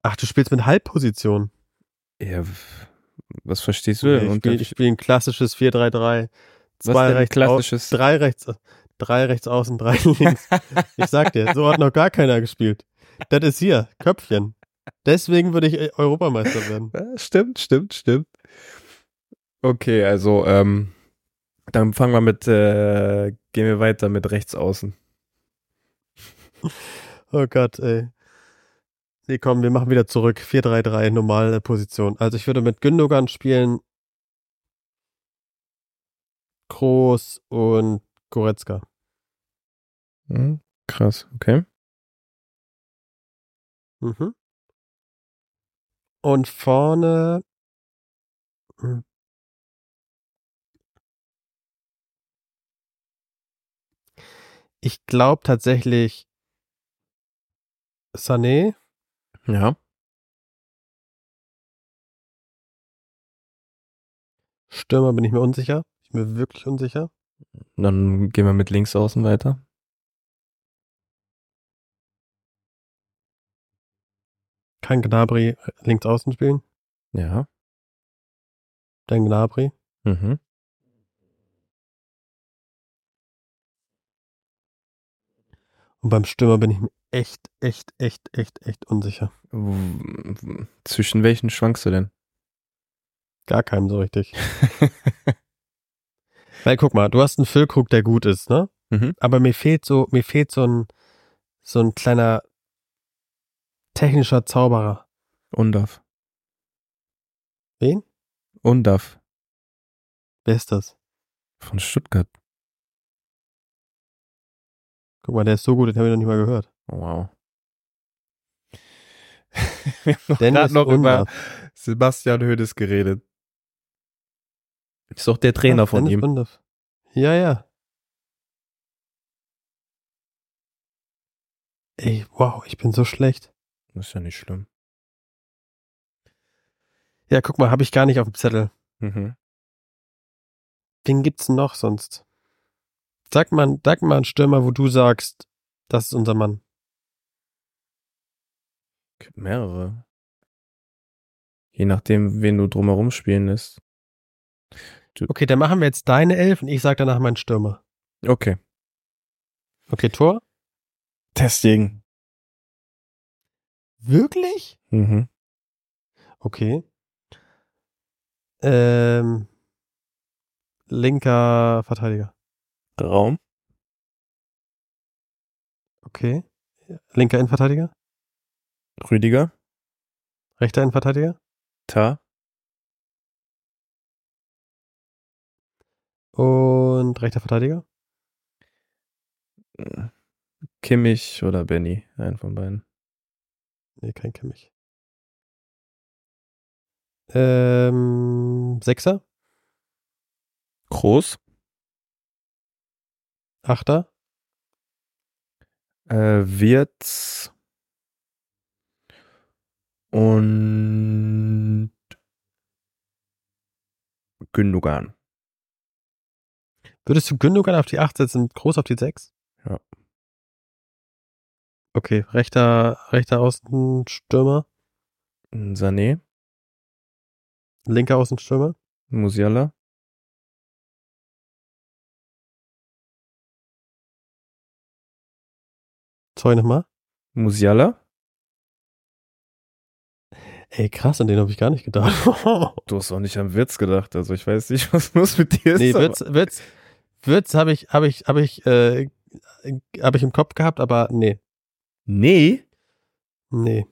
Ach, du spielst mit Halbposition. Ja, was verstehst du denn? ich unter- spiele ich spiel ein klassisches 4-3-3. was Zwei rechts klassisches? Au drei rechts, drei rechts außen, drei links. Ich sag dir, so hat noch gar keiner gespielt. Das ist hier, Köpfchen. Deswegen würde ich äh, Europameister werden. Ja, stimmt, stimmt, stimmt. Okay, also ähm, dann fangen wir mit, äh, gehen wir weiter mit rechts außen. Oh Gott, ey. Nee, komm, wir machen wieder zurück. 4-3-3, normale Position. Also ich würde mit Gündogan spielen, Kroos und Goretzka. Hm, krass, okay. Mhm. Und vorne. Hm. Ich glaube tatsächlich Sané. Ja. Stürmer bin ich mir unsicher. Ich bin mir wirklich unsicher. Dann gehen wir mit links außen weiter. Kann Gnabry links außen spielen? Ja. Dann Gnabry. Mhm. Und beim Stürmer bin ich mir echt, echt, echt, echt, echt unsicher. Zwischen welchen schwankst du denn? Gar keinem so richtig. Weil guck mal, du hast einen Füllkrug, der gut ist, ne? Mhm. Aber mir fehlt so, mir fehlt so ein, so ein kleiner technischer Zauberer. Undaf. Wen? Undaf. Wer ist das? Von Stuttgart. Guck mal, der ist so gut, den habe ich noch nicht mal gehört. Oh, Wow. wir haben noch Dennis noch über. Sebastian Hödes geredet. Ist doch der Trainer Ja, von Dennis ihm. Undaff. Ja, ja. Ey, wow, ich bin so schlecht. Das ist ja nicht schlimm. Ja, guck mal, habe ich gar nicht auf dem Zettel. Mhm. Wen gibt's noch sonst? Sag mal, sag mal einen Stürmer, wo du sagst, das ist unser Mann. Gibt mehrere. Je nachdem, wen du drumherum spielen lässt. Okay, dann machen wir jetzt deine Elf und ich sag danach meinen Stürmer. Okay. Okay, Tor? Testing. Wirklich? Mhm. Okay. Ähm, linker Verteidiger. Raum. Okay. Linker Innenverteidiger? Rüdiger. Rechter Innenverteidiger? Ta. und rechter Verteidiger? Kimmich oder Benny, einen von beiden. Nee, kein Kimmich. Ähm, Sechser? Groß. Achter? Äh, Wirtz und Gündogan. Würdest du Gündogan auf die 8 setzen, groß auf die 6? Ja. Okay, rechter, rechter Außenstürmer, Sané, linker Außenstürmer, Musiala, sorry nochmal. Musiala. Ey, krass, an den habe ich gar nicht gedacht. Du hast auch nicht an Wirtz gedacht, also ich weiß nicht, was los mit dir ist. nee, Würz, Würz, Würz habe ich, habe ich, habe ich, äh, habe ich im Kopf gehabt, aber nee, Nee. nee.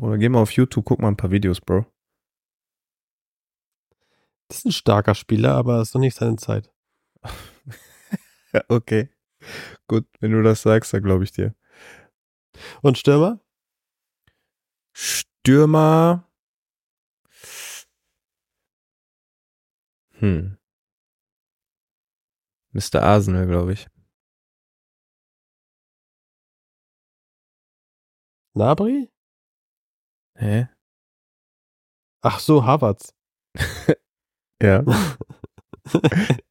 Oder geh mal auf YouTube, guck mal ein paar Videos, Bro. Das ist ein starker Spieler, aber ist noch nicht seine Zeit. Ja, okay. Gut, wenn du das sagst, dann glaube ich dir. Und Stürmer? Stürmer. Hm. Mr. Arsenal, glaube ich. Nabri? Hä? Ach so, Havertz. Ja.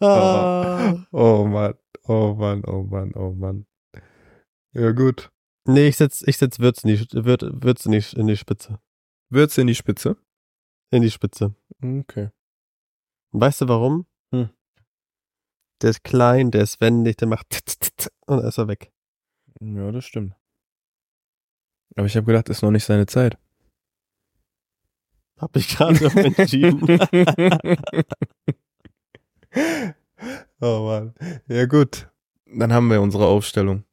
Ah. Oh Mann, oh Mann, oh Mann, oh Mann. Ja, gut. Nee, ich setz, ich setz Würz in die, Würz, Würz in die, in die Spitze. Wird's in die Spitze? In die Spitze. Okay. Und weißt du warum? Hm. Der ist klein, der ist wendig, der macht tut, tut, tut, und dann ist er weg. Ja, das stimmt. Aber ich habe gedacht, ist noch nicht seine Zeit. Hab ich gerade entschieden. oh Mann. Ja, gut. Dann haben wir unsere Aufstellung.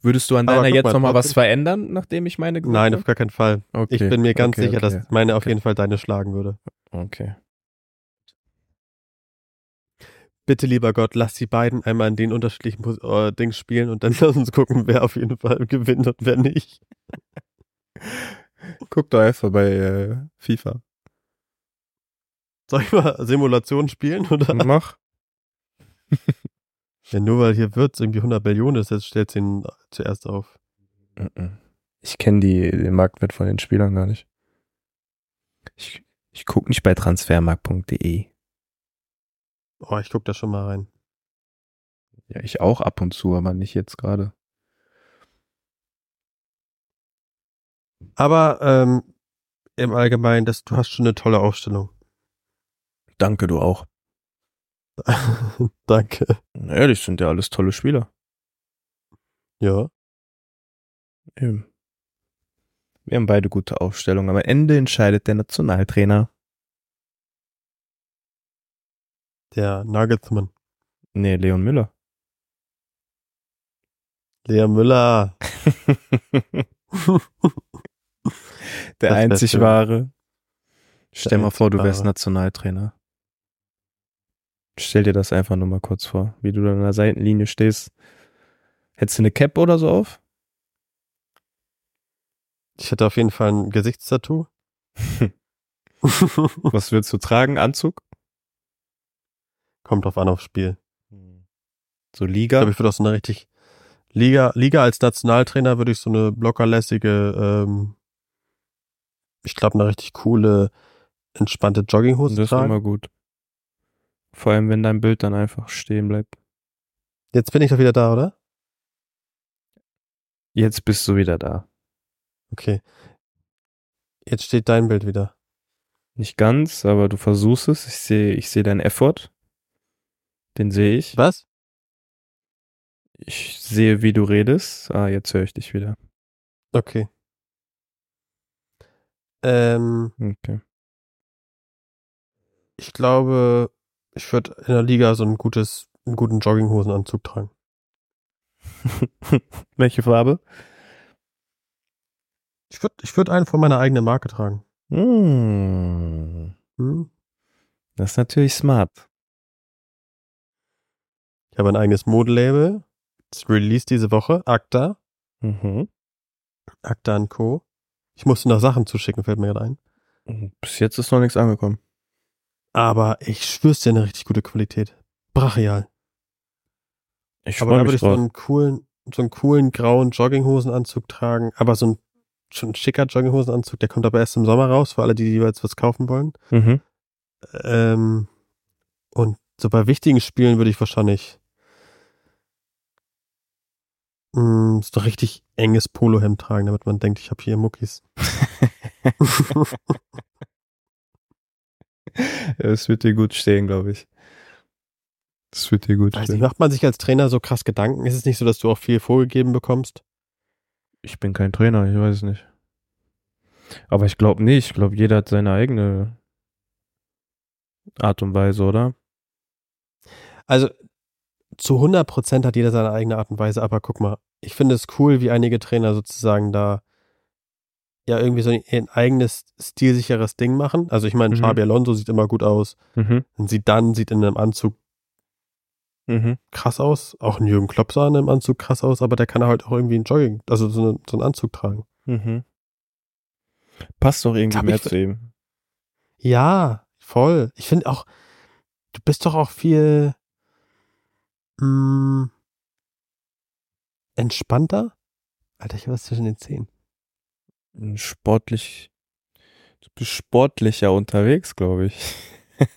Würdest du an deiner jetzt mal, nochmal was verändern, nachdem ich meine gesagt Nein, auf gar keinen Fall. Okay. Ich bin mir ganz okay, sicher, okay. dass meine auf jeden Fall deine schlagen würde. Okay. Bitte, lieber Gott, lass die beiden einmal in den unterschiedlichen Pos- äh, Dings spielen und dann lass uns gucken, wer auf jeden Fall gewinnt und wer nicht. Guck doch einfach bei äh, FIFA. Soll ich mal Simulation spielen? Oder? Mach. Ja, nur weil hier Würz irgendwie 100 Millionen ist, jetzt stellt sie ihn zuerst auf. Ich kenne die den Marktwert von den Spielern gar nicht. Ich, ich gucke nicht bei transfermarkt.de. Oh, ich guck da schon mal rein. Ja, ich auch ab und zu, aber nicht jetzt gerade. Aber ähm, im Allgemeinen, das, du hast schon eine tolle Aufstellung. Danke, du auch. Danke. Ehrlich, sind ja alles tolle Spieler. Ja. Eben. Wir haben beide gute Aufstellungen. Am Ende entscheidet der Nationaltrainer. Der Nagelsmann. Nee, Leon Müller. Lea Müller. der einzig wahre. Stell mal vor, du wärst. Nationaltrainer. Stell dir das einfach nur mal kurz vor, wie du da an der Seitenlinie stehst. Hättest du eine Cap oder so auf? Ich hätte auf jeden Fall ein Gesichtstattoo. Was willst du tragen? Anzug? Kommt drauf an aufs Spiel. So Ich Liga? glaube, ich würde auch so eine richtig Liga, Liga als Nationaltrainer würde ich so eine lockerlässige, ähm, ich glaube, eine richtig coole, entspannte Jogginghose das ist tragen. immer gut. Vor allem, wenn dein Bild dann einfach stehen bleibt. Jetzt bin ich doch wieder da, oder? Jetzt bist du wieder da. Okay. Jetzt steht dein Bild wieder. Nicht ganz, aber du versuchst es. Ich sehe, ich sehe deinen Effort. Den sehe ich. Was? Ich sehe, wie du redest. Ah, jetzt höre ich dich wieder. Okay. Ähm, Okay. ich glaube, ich würde in der Liga so ein gutes, einen guten Jogginghosenanzug tragen. Welche Farbe? Ich würde ich würd einen von meiner eigenen Marke tragen. Hm. Hm? Das ist natürlich smart. Ich habe ein eigenes Modelabel. Das Release diese Woche. Acta. Mhm. Acta und Co. Ich musste noch Sachen zuschicken, fällt mir gerade ein. Bis jetzt ist noch nichts angekommen. Aber ich schwör's dir eine richtig gute Qualität. Brachial. Ich Aber da würde ich so einen coolen, so einen coolen grauen Jogginghosenanzug tragen. Aber so ein schon ein schicker Jogginghosenanzug, der kommt aber erst im Sommer raus, für alle, die jeweils was kaufen wollen. Mhm. Ähm, und so bei wichtigen Spielen würde ich wahrscheinlich mh, so ein richtig enges Polohemd tragen, damit man denkt, ich habe hier Muckis. Es wird dir gut stehen, glaube ich. Es wird dir gut Also stehen. macht man sich als Trainer so krass Gedanken? Ist es nicht so, dass du auch viel vorgegeben bekommst? Ich bin kein Trainer, ich weiß es nicht. Aber ich glaube nicht. Ich glaube, jeder hat seine eigene Art und Weise, oder? Also zu 100 Prozent hat jeder seine eigene Art und Weise, aber guck mal, ich finde es cool, wie einige Trainer sozusagen da ja irgendwie so ein eigenes stilsicheres Ding machen. Also ich meine, Mhm. Xabi Alonso sieht immer gut aus. Mhm. Und Zidane sieht in einem Anzug Mhm. krass aus. Auch ein Jürgen Klopp sah in einem Anzug krass aus, aber der kann halt auch irgendwie einen Jogging, also so, eine, so einen Anzug tragen. Mhm. Passt doch irgendwie mehr zu ihm. Ja, voll. Ich finde auch, du bist doch auch viel mh, entspannter. Alter, ich habe was zwischen den Zehen. Sportlich. Du bist sportlicher unterwegs, glaube ich.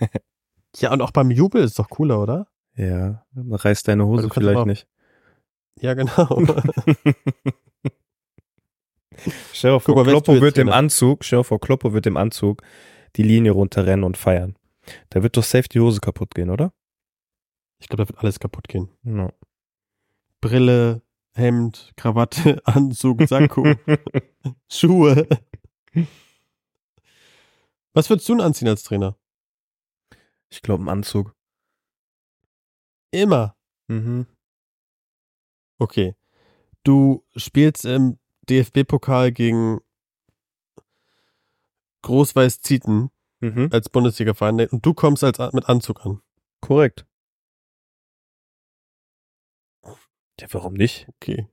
Ja, und auch beim Jubel ist doch cooler, oder? Ja. Reißt deine Hose vielleicht nicht. Ja, genau. Stell Guck vor, Kloppo wird im? Anzug, stell vor, Kloppo wird im Anzug die Linie runterrennen und feiern. Da wird doch safe die Hose kaputt gehen, oder? ich glaube, da wird alles kaputt gehen. No. Brille, Hemd, Krawatte, Anzug, Sakko, Schuhe. Was würdest du denn anziehen als Trainer? Ich glaube, im Anzug. Immer. Mhm. Okay. Du spielst im DFB-Pokal gegen Groß-Weiß-Zieten Mhm. als Bundesliga-Verein und du kommst als mit Anzug an. Korrekt. Ja, warum nicht? Okay.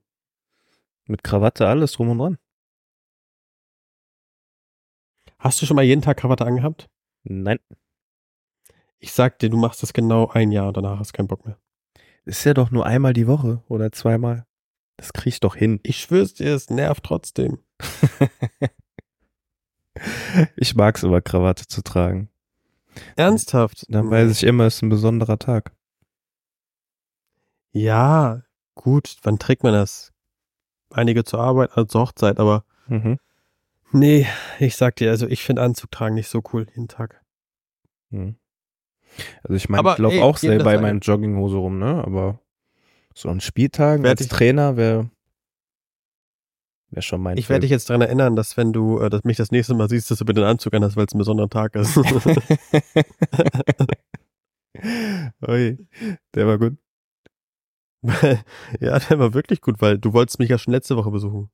Mit Krawatte, alles drum und dran. Hast du schon mal jeden Tag Krawatte angehabt? Nein. Ich sag dir, du machst das genau ein Jahr und danach hast du keinen Bock mehr. Ist ja doch nur einmal die Woche oder zweimal. Das krieg ich doch hin. Ich schwör's dir, es nervt trotzdem. ich mag's immer, Krawatte zu tragen. Ernsthaft? Dann weiß ich immer, es ist ein besonderer Tag. Ja, gut, wann trägt man das? Einige zur Arbeit, also zur Hochzeit, aber Mhm. nee, ich sag dir, also ich finde Anzug tragen nicht so cool jeden Tag. Mhm. Also ich meine, ich laufe auch selber in meinen Jogginghose rum, ne? Aber so an Spieltagen als ich- Trainer wäre wär schon mein Ich werde dich jetzt daran erinnern, dass wenn du äh, dass mich das nächste Mal siehst, dass du bitte den Anzug anhast, weil es ein besonderer Tag ist. Ui, der war gut. ja, der war wirklich gut, weil du wolltest mich ja schon letzte Woche besuchen.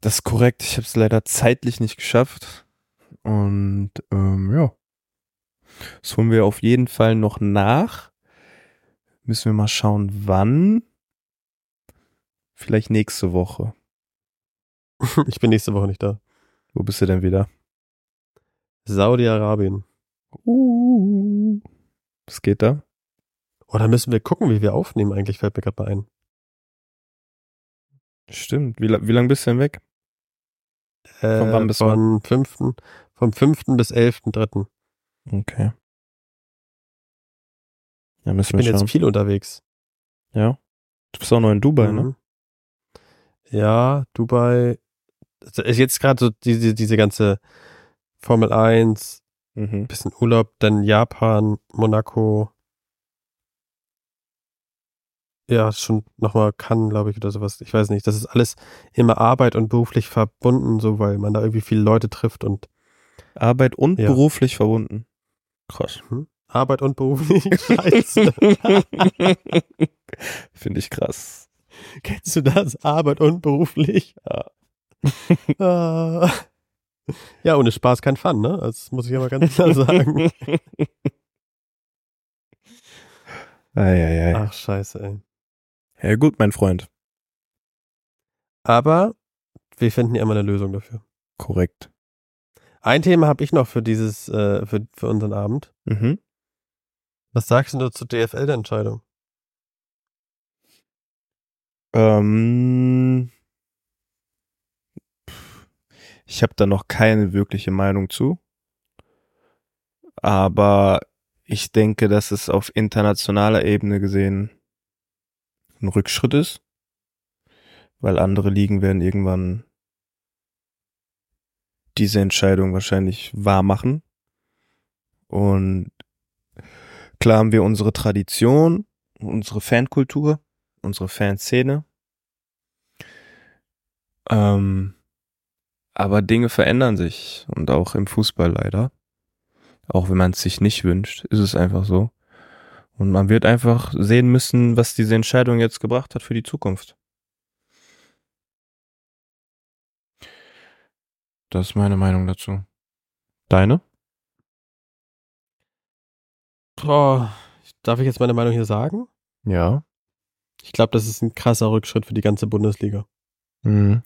Das ist korrekt. Ich habe es leider zeitlich nicht geschafft. Und ähm, ja. Das holen wir auf jeden Fall noch nach. Müssen wir mal schauen, wann. Vielleicht nächste Woche. Ich bin nächste Woche nicht da. Wo bist du denn wieder? Saudi-Arabien. Uh, was geht da? Oh, da müssen wir gucken, wie wir aufnehmen eigentlich, fällt mir gerade mal ein. Stimmt. Wie, wie lange bist du denn weg? Äh, Von wann bis von 5. Vom 5. bis 11.3. Okay. Ja, Ich müssen bin wir schauen. jetzt viel unterwegs. Ja. Du bist auch noch in Dubai, ne? Mhm. Ja, Dubai. Das ist jetzt gerade so diese, diese ganze Formel 1, Mhm. bisschen Urlaub, dann Japan, Monaco. Ja, schon nochmal Cannes, glaube ich, oder sowas. Ich weiß nicht. Das ist alles immer Arbeit und beruflich verbunden, so, weil man da irgendwie viele Leute trifft und Arbeit und Ja. beruflich verbunden. Krass. Arbeit und beruflich. Scheiße. Finde ich krass. Kennst du das? Arbeit und beruflich? Ja. Ah. ja, ohne Spaß kein Fun, ne? Das muss ich aber ganz klar sagen. Eieiei. Ach, scheiße, ey. Ja gut, mein Freund. Aber wir finden ja immer eine Lösung dafür. Korrekt. Ein Thema habe ich noch für dieses, äh, für, für unseren Abend. Mhm. Was sagst du zur DFL der Entscheidung? Ähm, ich habe da noch keine wirkliche Meinung zu. Aber ich denke, dass es auf internationaler Ebene gesehen ein Rückschritt ist. Weil andere Ligen werden irgendwann diese Entscheidung wahrscheinlich wahr machen. Und klar haben wir unsere Tradition, unsere Fankultur, unsere Fanszene. Ähm, aber Dinge verändern sich und auch im Fußball leider. Auch wenn man es sich nicht wünscht, ist es einfach so. Und man wird einfach sehen müssen, was diese Entscheidung jetzt gebracht hat für die Zukunft. Das ist meine Meinung dazu. Deine? Boah, darf ich jetzt meine Meinung hier sagen? Ja. Ich glaube, das ist ein krasser Rückschritt für die ganze Bundesliga. Mhm.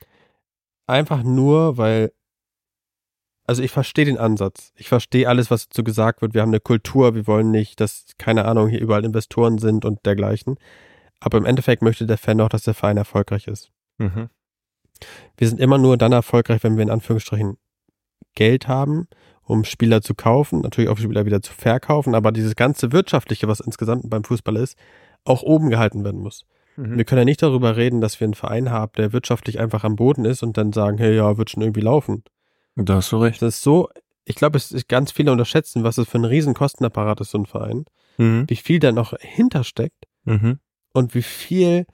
Einfach nur, weil, also ich verstehe den Ansatz. Ich verstehe alles, was dazu gesagt wird. Wir haben eine Kultur, wir wollen nicht, dass, keine Ahnung, hier überall Investoren sind und dergleichen. Aber im Endeffekt möchte der Fan auch, dass der Verein erfolgreich ist. Mhm. Wir sind immer nur dann erfolgreich, wenn wir in Anführungsstrichen Geld haben, um Spieler zu kaufen, natürlich auch Spieler wieder zu verkaufen, aber dieses ganze Wirtschaftliche, was insgesamt beim Fußball ist, auch oben gehalten werden muss. Mhm. Wir können ja nicht darüber reden, dass wir einen Verein haben, der wirtschaftlich einfach am Boden ist und dann sagen, hey, ja, wird schon irgendwie laufen. Da hast du recht. Das ist so, ich glaube, es ist ganz viele unterschätzen, was es für ein riesen Kostenapparat ist, so ein Verein. Mhm. Wie viel da noch hintersteckt Mhm. und wie viel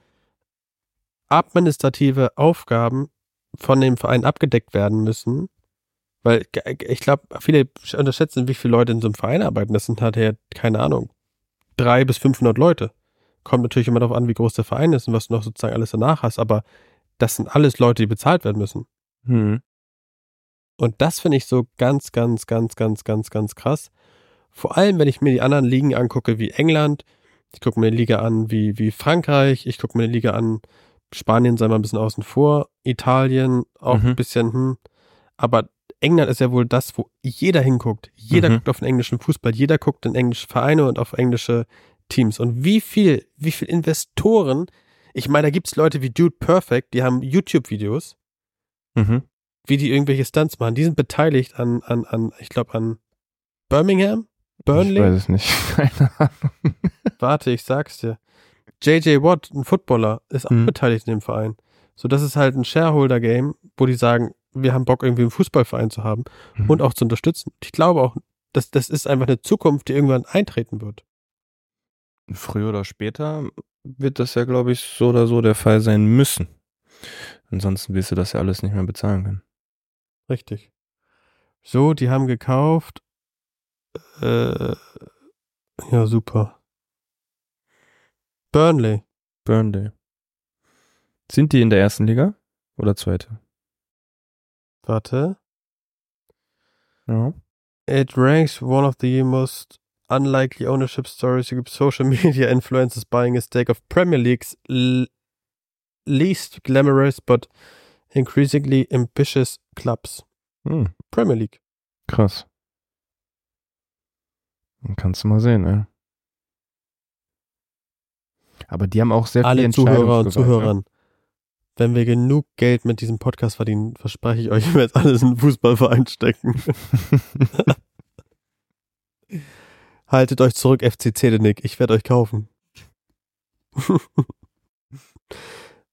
administrative Aufgaben von dem Verein abgedeckt werden müssen. Weil ich glaube, viele unterschätzen, wie viele Leute in so einem Verein arbeiten. Das sind halt ja, keine Ahnung, drei bis 500 Leute. Kommt natürlich immer darauf an, wie groß der Verein ist und was du noch sozusagen alles danach hast. Aber das sind alles Leute, die bezahlt werden müssen. Mhm. Und das finde ich so ganz, ganz, ganz, ganz, ganz, ganz krass. Vor allem, wenn ich mir die anderen Ligen angucke, wie England, ich gucke mir eine Liga an wie, wie Frankreich, ich gucke mir eine Liga an, Spanien sei mal ein bisschen außen vor, Italien auch Mhm. ein bisschen, hm. Aber England ist ja wohl das, wo jeder hinguckt. Jeder Mhm. guckt auf den englischen Fußball, jeder guckt in englische Vereine und auf englische Teams. Und wie viel, wie viel Investoren, ich meine, da gibt's Leute wie Dude Perfect, die haben YouTube-Videos, Mhm. Wie die irgendwelche Stunts machen. Die sind beteiligt an, an, an, ich glaube, an Birmingham? Ich Burnley? weiß es nicht. Keine Ahnung. Warte, ich sag's dir. JJ Watt, ein Footballer, ist auch Mhm. beteiligt in dem Verein. So, das ist halt ein Shareholder-Game, wo die sagen, wir haben Bock, irgendwie einen Fußballverein zu haben Mhm. und auch zu unterstützen. Ich glaube auch, dass das ist einfach eine Zukunft, die irgendwann eintreten wird. Früher oder später wird das ja, glaube ich, so oder so der Fall sein müssen. Ansonsten wirst du das ja alles nicht mehr bezahlen können. Richtig. So, die haben gekauft. Äh, ja, super. Burnley. Burnley. Sind die in der ersten Liga oder zweite? Warte. Ja. It ranks one of the most unlikely ownership stories. You give social media influencers buying a stake of Premier League's least glamorous but increasingly ambitious clubs. Hm, Premier League. krass. Dann kannst du mal sehen, ey. Aber die haben auch sehr Alle viel Zuhörer und Zuhörern. Wenn wir genug Geld mit diesem Podcast verdienen, verspreche ich euch, ich werde alles in den Fußballverein stecken. Haltet euch zurück, FC Zedenick. Ich werde euch kaufen.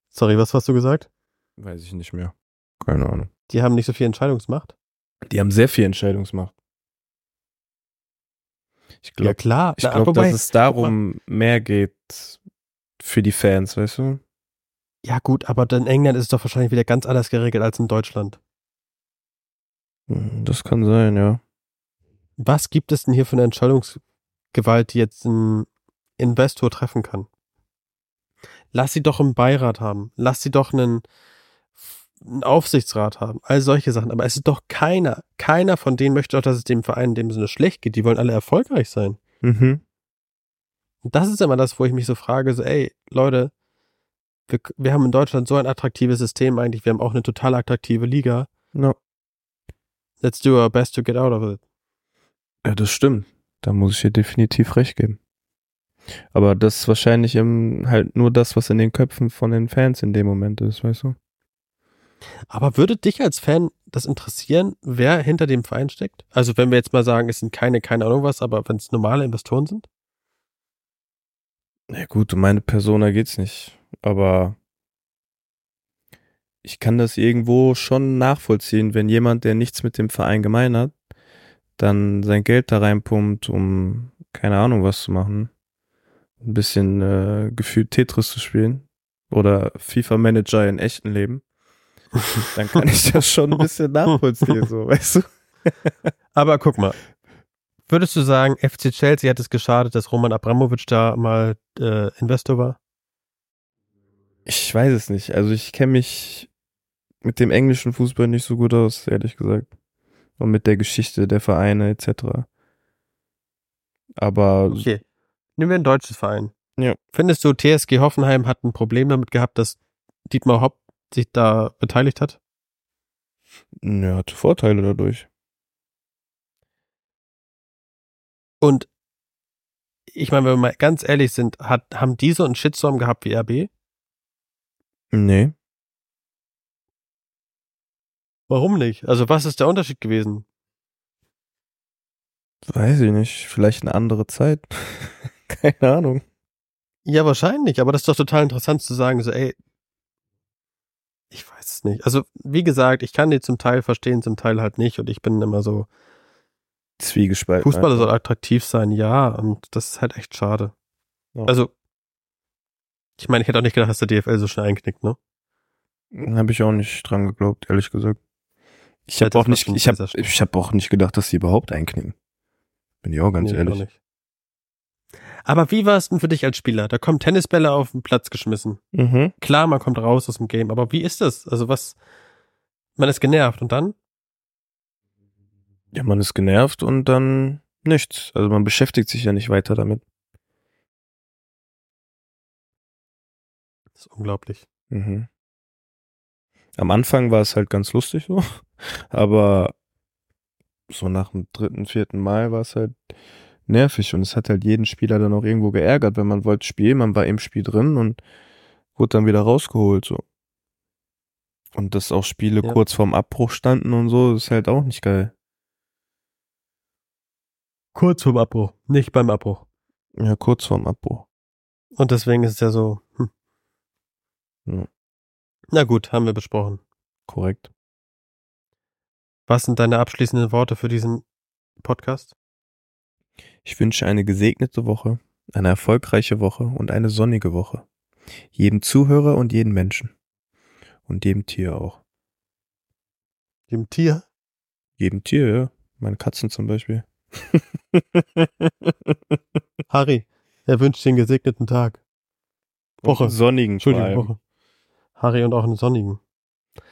Sorry, was hast du gesagt? Weiß ich nicht mehr. Keine Ahnung. Die haben nicht so viel Entscheidungsmacht. Die haben sehr viel Entscheidungsmacht. Ich Ja glaube, klar. ich Na, glaub, wobei- dass es darum mehr geht für die Fans, weißt du? Ja gut, aber in England ist es doch wahrscheinlich wieder ganz anders geregelt als in Deutschland. Hm, Das kann sein, ja. Was gibt es denn hier für eine Entscheidungsgewalt, die jetzt ein Investor treffen kann? Lass sie doch einen Beirat haben. Lass sie doch einen, einen Aufsichtsrat haben, all solche Sachen. Aber es ist doch keiner, keiner von denen möchte doch, dass es dem Verein in dem Sinne schlecht geht. Die wollen alle erfolgreich sein. Mhm. Und das ist immer das, wo ich mich so frage, so, ey, Leute, wir, wir haben in Deutschland so ein attraktives System eigentlich, wir haben auch eine total attraktive Liga. Ja. Let's do our best to get out of it. ja, das stimmt. Da muss ich dir definitiv recht geben. Aber das ist wahrscheinlich im, halt nur das, was in den Köpfen von den Fans in dem Moment ist, weißt du? Aber würde dich als Fan das interessieren, wer hinter dem Verein steckt? Also wenn wir jetzt mal sagen, es sind keine, keine Ahnung was, aber wenn es normale Investoren sind? Ja gut, um meine Persona geht's nicht. Aber ich kann das irgendwo schon nachvollziehen, wenn jemand, der nichts mit dem Verein gemein hat, dann sein Geld da reinpumpt, um keine Ahnung was zu machen. Ein bisschen äh, gefühlt Tetris zu spielen. Oder FIFA Manager in echten Leben. Dann kann ich das schon ein bisschen nachvollziehen, so, weißt du? Aber guck mal. Würdest du sagen, FC Chelsea hat es geschadet, dass Roman Abramovic da mal äh, Investor war? Ich weiß es nicht. Also ich kenne mich mit dem englischen Fußball nicht so gut aus, ehrlich gesagt. Und mit der Geschichte der Vereine etc. Aber Okay. Nehmen wir ein deutsches Verein. Ja. Findest du, TSG Hoffenheim hat ein Problem damit gehabt, dass Dietmar Hopp sich da beteiligt hat? ja, hat Vorteile dadurch. Und ich meine, wenn wir mal ganz ehrlich sind, hat, haben die so einen Shitstorm gehabt wie RB? Nee. Warum nicht? Also was ist der Unterschied gewesen? Weiß ich nicht. Vielleicht eine andere Zeit. Keine Ahnung. Ja, wahrscheinlich, aber das ist doch total interessant zu sagen, so, ey, es nicht. Also, wie gesagt, ich kann die zum Teil verstehen, zum Teil halt nicht und ich bin immer so, Zwiegespalten. Fußball soll attraktiv sein, ja, und das ist halt echt schade. Ja. Also, ich meine, ich hätte auch nicht gedacht, dass der DFL so schnell einknickt, ne? Habe ich auch nicht dran geglaubt, ehrlich gesagt. Ich habe auch nicht, ich sehr, habe, sehr ich habe auch nicht gedacht, dass sie überhaupt einknicken. Bin ich auch ganz Nee, ehrlich. auch nicht. Aber wie war es denn für dich als Spieler? Da kommen Tennisbälle auf den Platz geschmissen. Mhm. Klar, man kommt raus aus dem Game, aber wie ist das? Also was, man ist genervt und dann? Ja, man ist genervt und dann nichts. Also man beschäftigt sich ja nicht weiter damit. Das ist unglaublich. Mhm. Am Anfang war es halt ganz lustig so, aber so nach dem dritten, vierten Mal war es halt nervig und es hat halt jeden Spieler dann auch irgendwo geärgert, wenn man wollte spielen, man war im Spiel drin und wurde dann wieder rausgeholt so. Und dass auch Spiele Ja. kurz vorm Abbruch standen und so, ist halt auch nicht geil. Kurz vorm Abbruch, nicht beim Abbruch. Ja, kurz vorm Abbruch. Und deswegen ist es ja so, hm. Ja. Na gut, haben wir besprochen. Korrekt. Was sind deine abschließenden Worte für diesen Podcast? Ich wünsche eine gesegnete Woche, eine erfolgreiche Woche und eine sonnige Woche. Jedem Zuhörer und jedem Menschen. Und jedem Tier auch. Dem Tier? Jedem Tier, ja. Meine Katzen zum Beispiel. Harry, er wünscht dir einen gesegneten Tag. Woche. Und sonnigen Entschuldigung. Woche. Harry und auch einen sonnigen.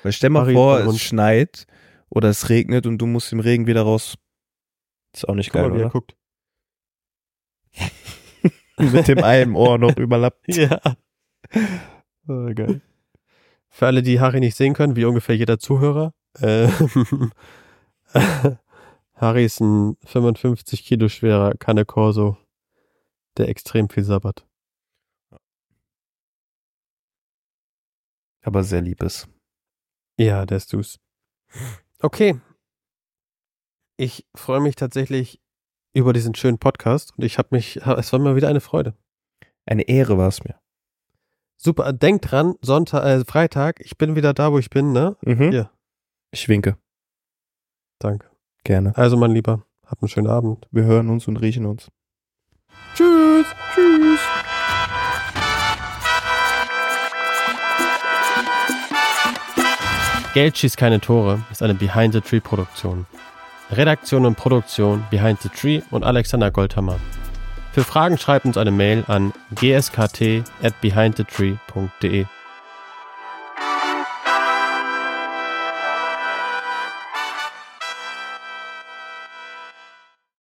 Weil stell mal Harry vor, bei es schneit oder es regnet und du musst im Regen wieder raus. Ist auch nicht Guck geil, mal, wie er oder? guckt. Mit dem einen Ohr noch überlappt. Ja. Oh, geil. Für alle, die Harry nicht sehen können, wie ungefähr jeder Zuhörer, äh, Harry ist ein 55 Kilo schwerer Cane Corso, der extrem viel sabbert. Aber sehr lieb ist. Ja, der ist du's. Okay. Ich freue mich tatsächlich über diesen schönen Podcast und ich habe mich, es war mir wieder eine Freude. Eine Ehre war es mir. Super, denkt dran, Sonntag, äh, Freitag, ich bin wieder da, wo ich bin, ne? Mhm. Ja. Ich winke. Danke. Gerne. Also, mein Lieber, hab einen schönen Abend. Wir hören uns und riechen uns. Tschüss. Tschüss. Geld schießt keine Tore ist eine Behind the Tree Produktion. Redaktion und Produktion Behind the Tree und Alexander Goldhammer. Für Fragen schreibt uns eine Mail an gskt at behindthetree.de.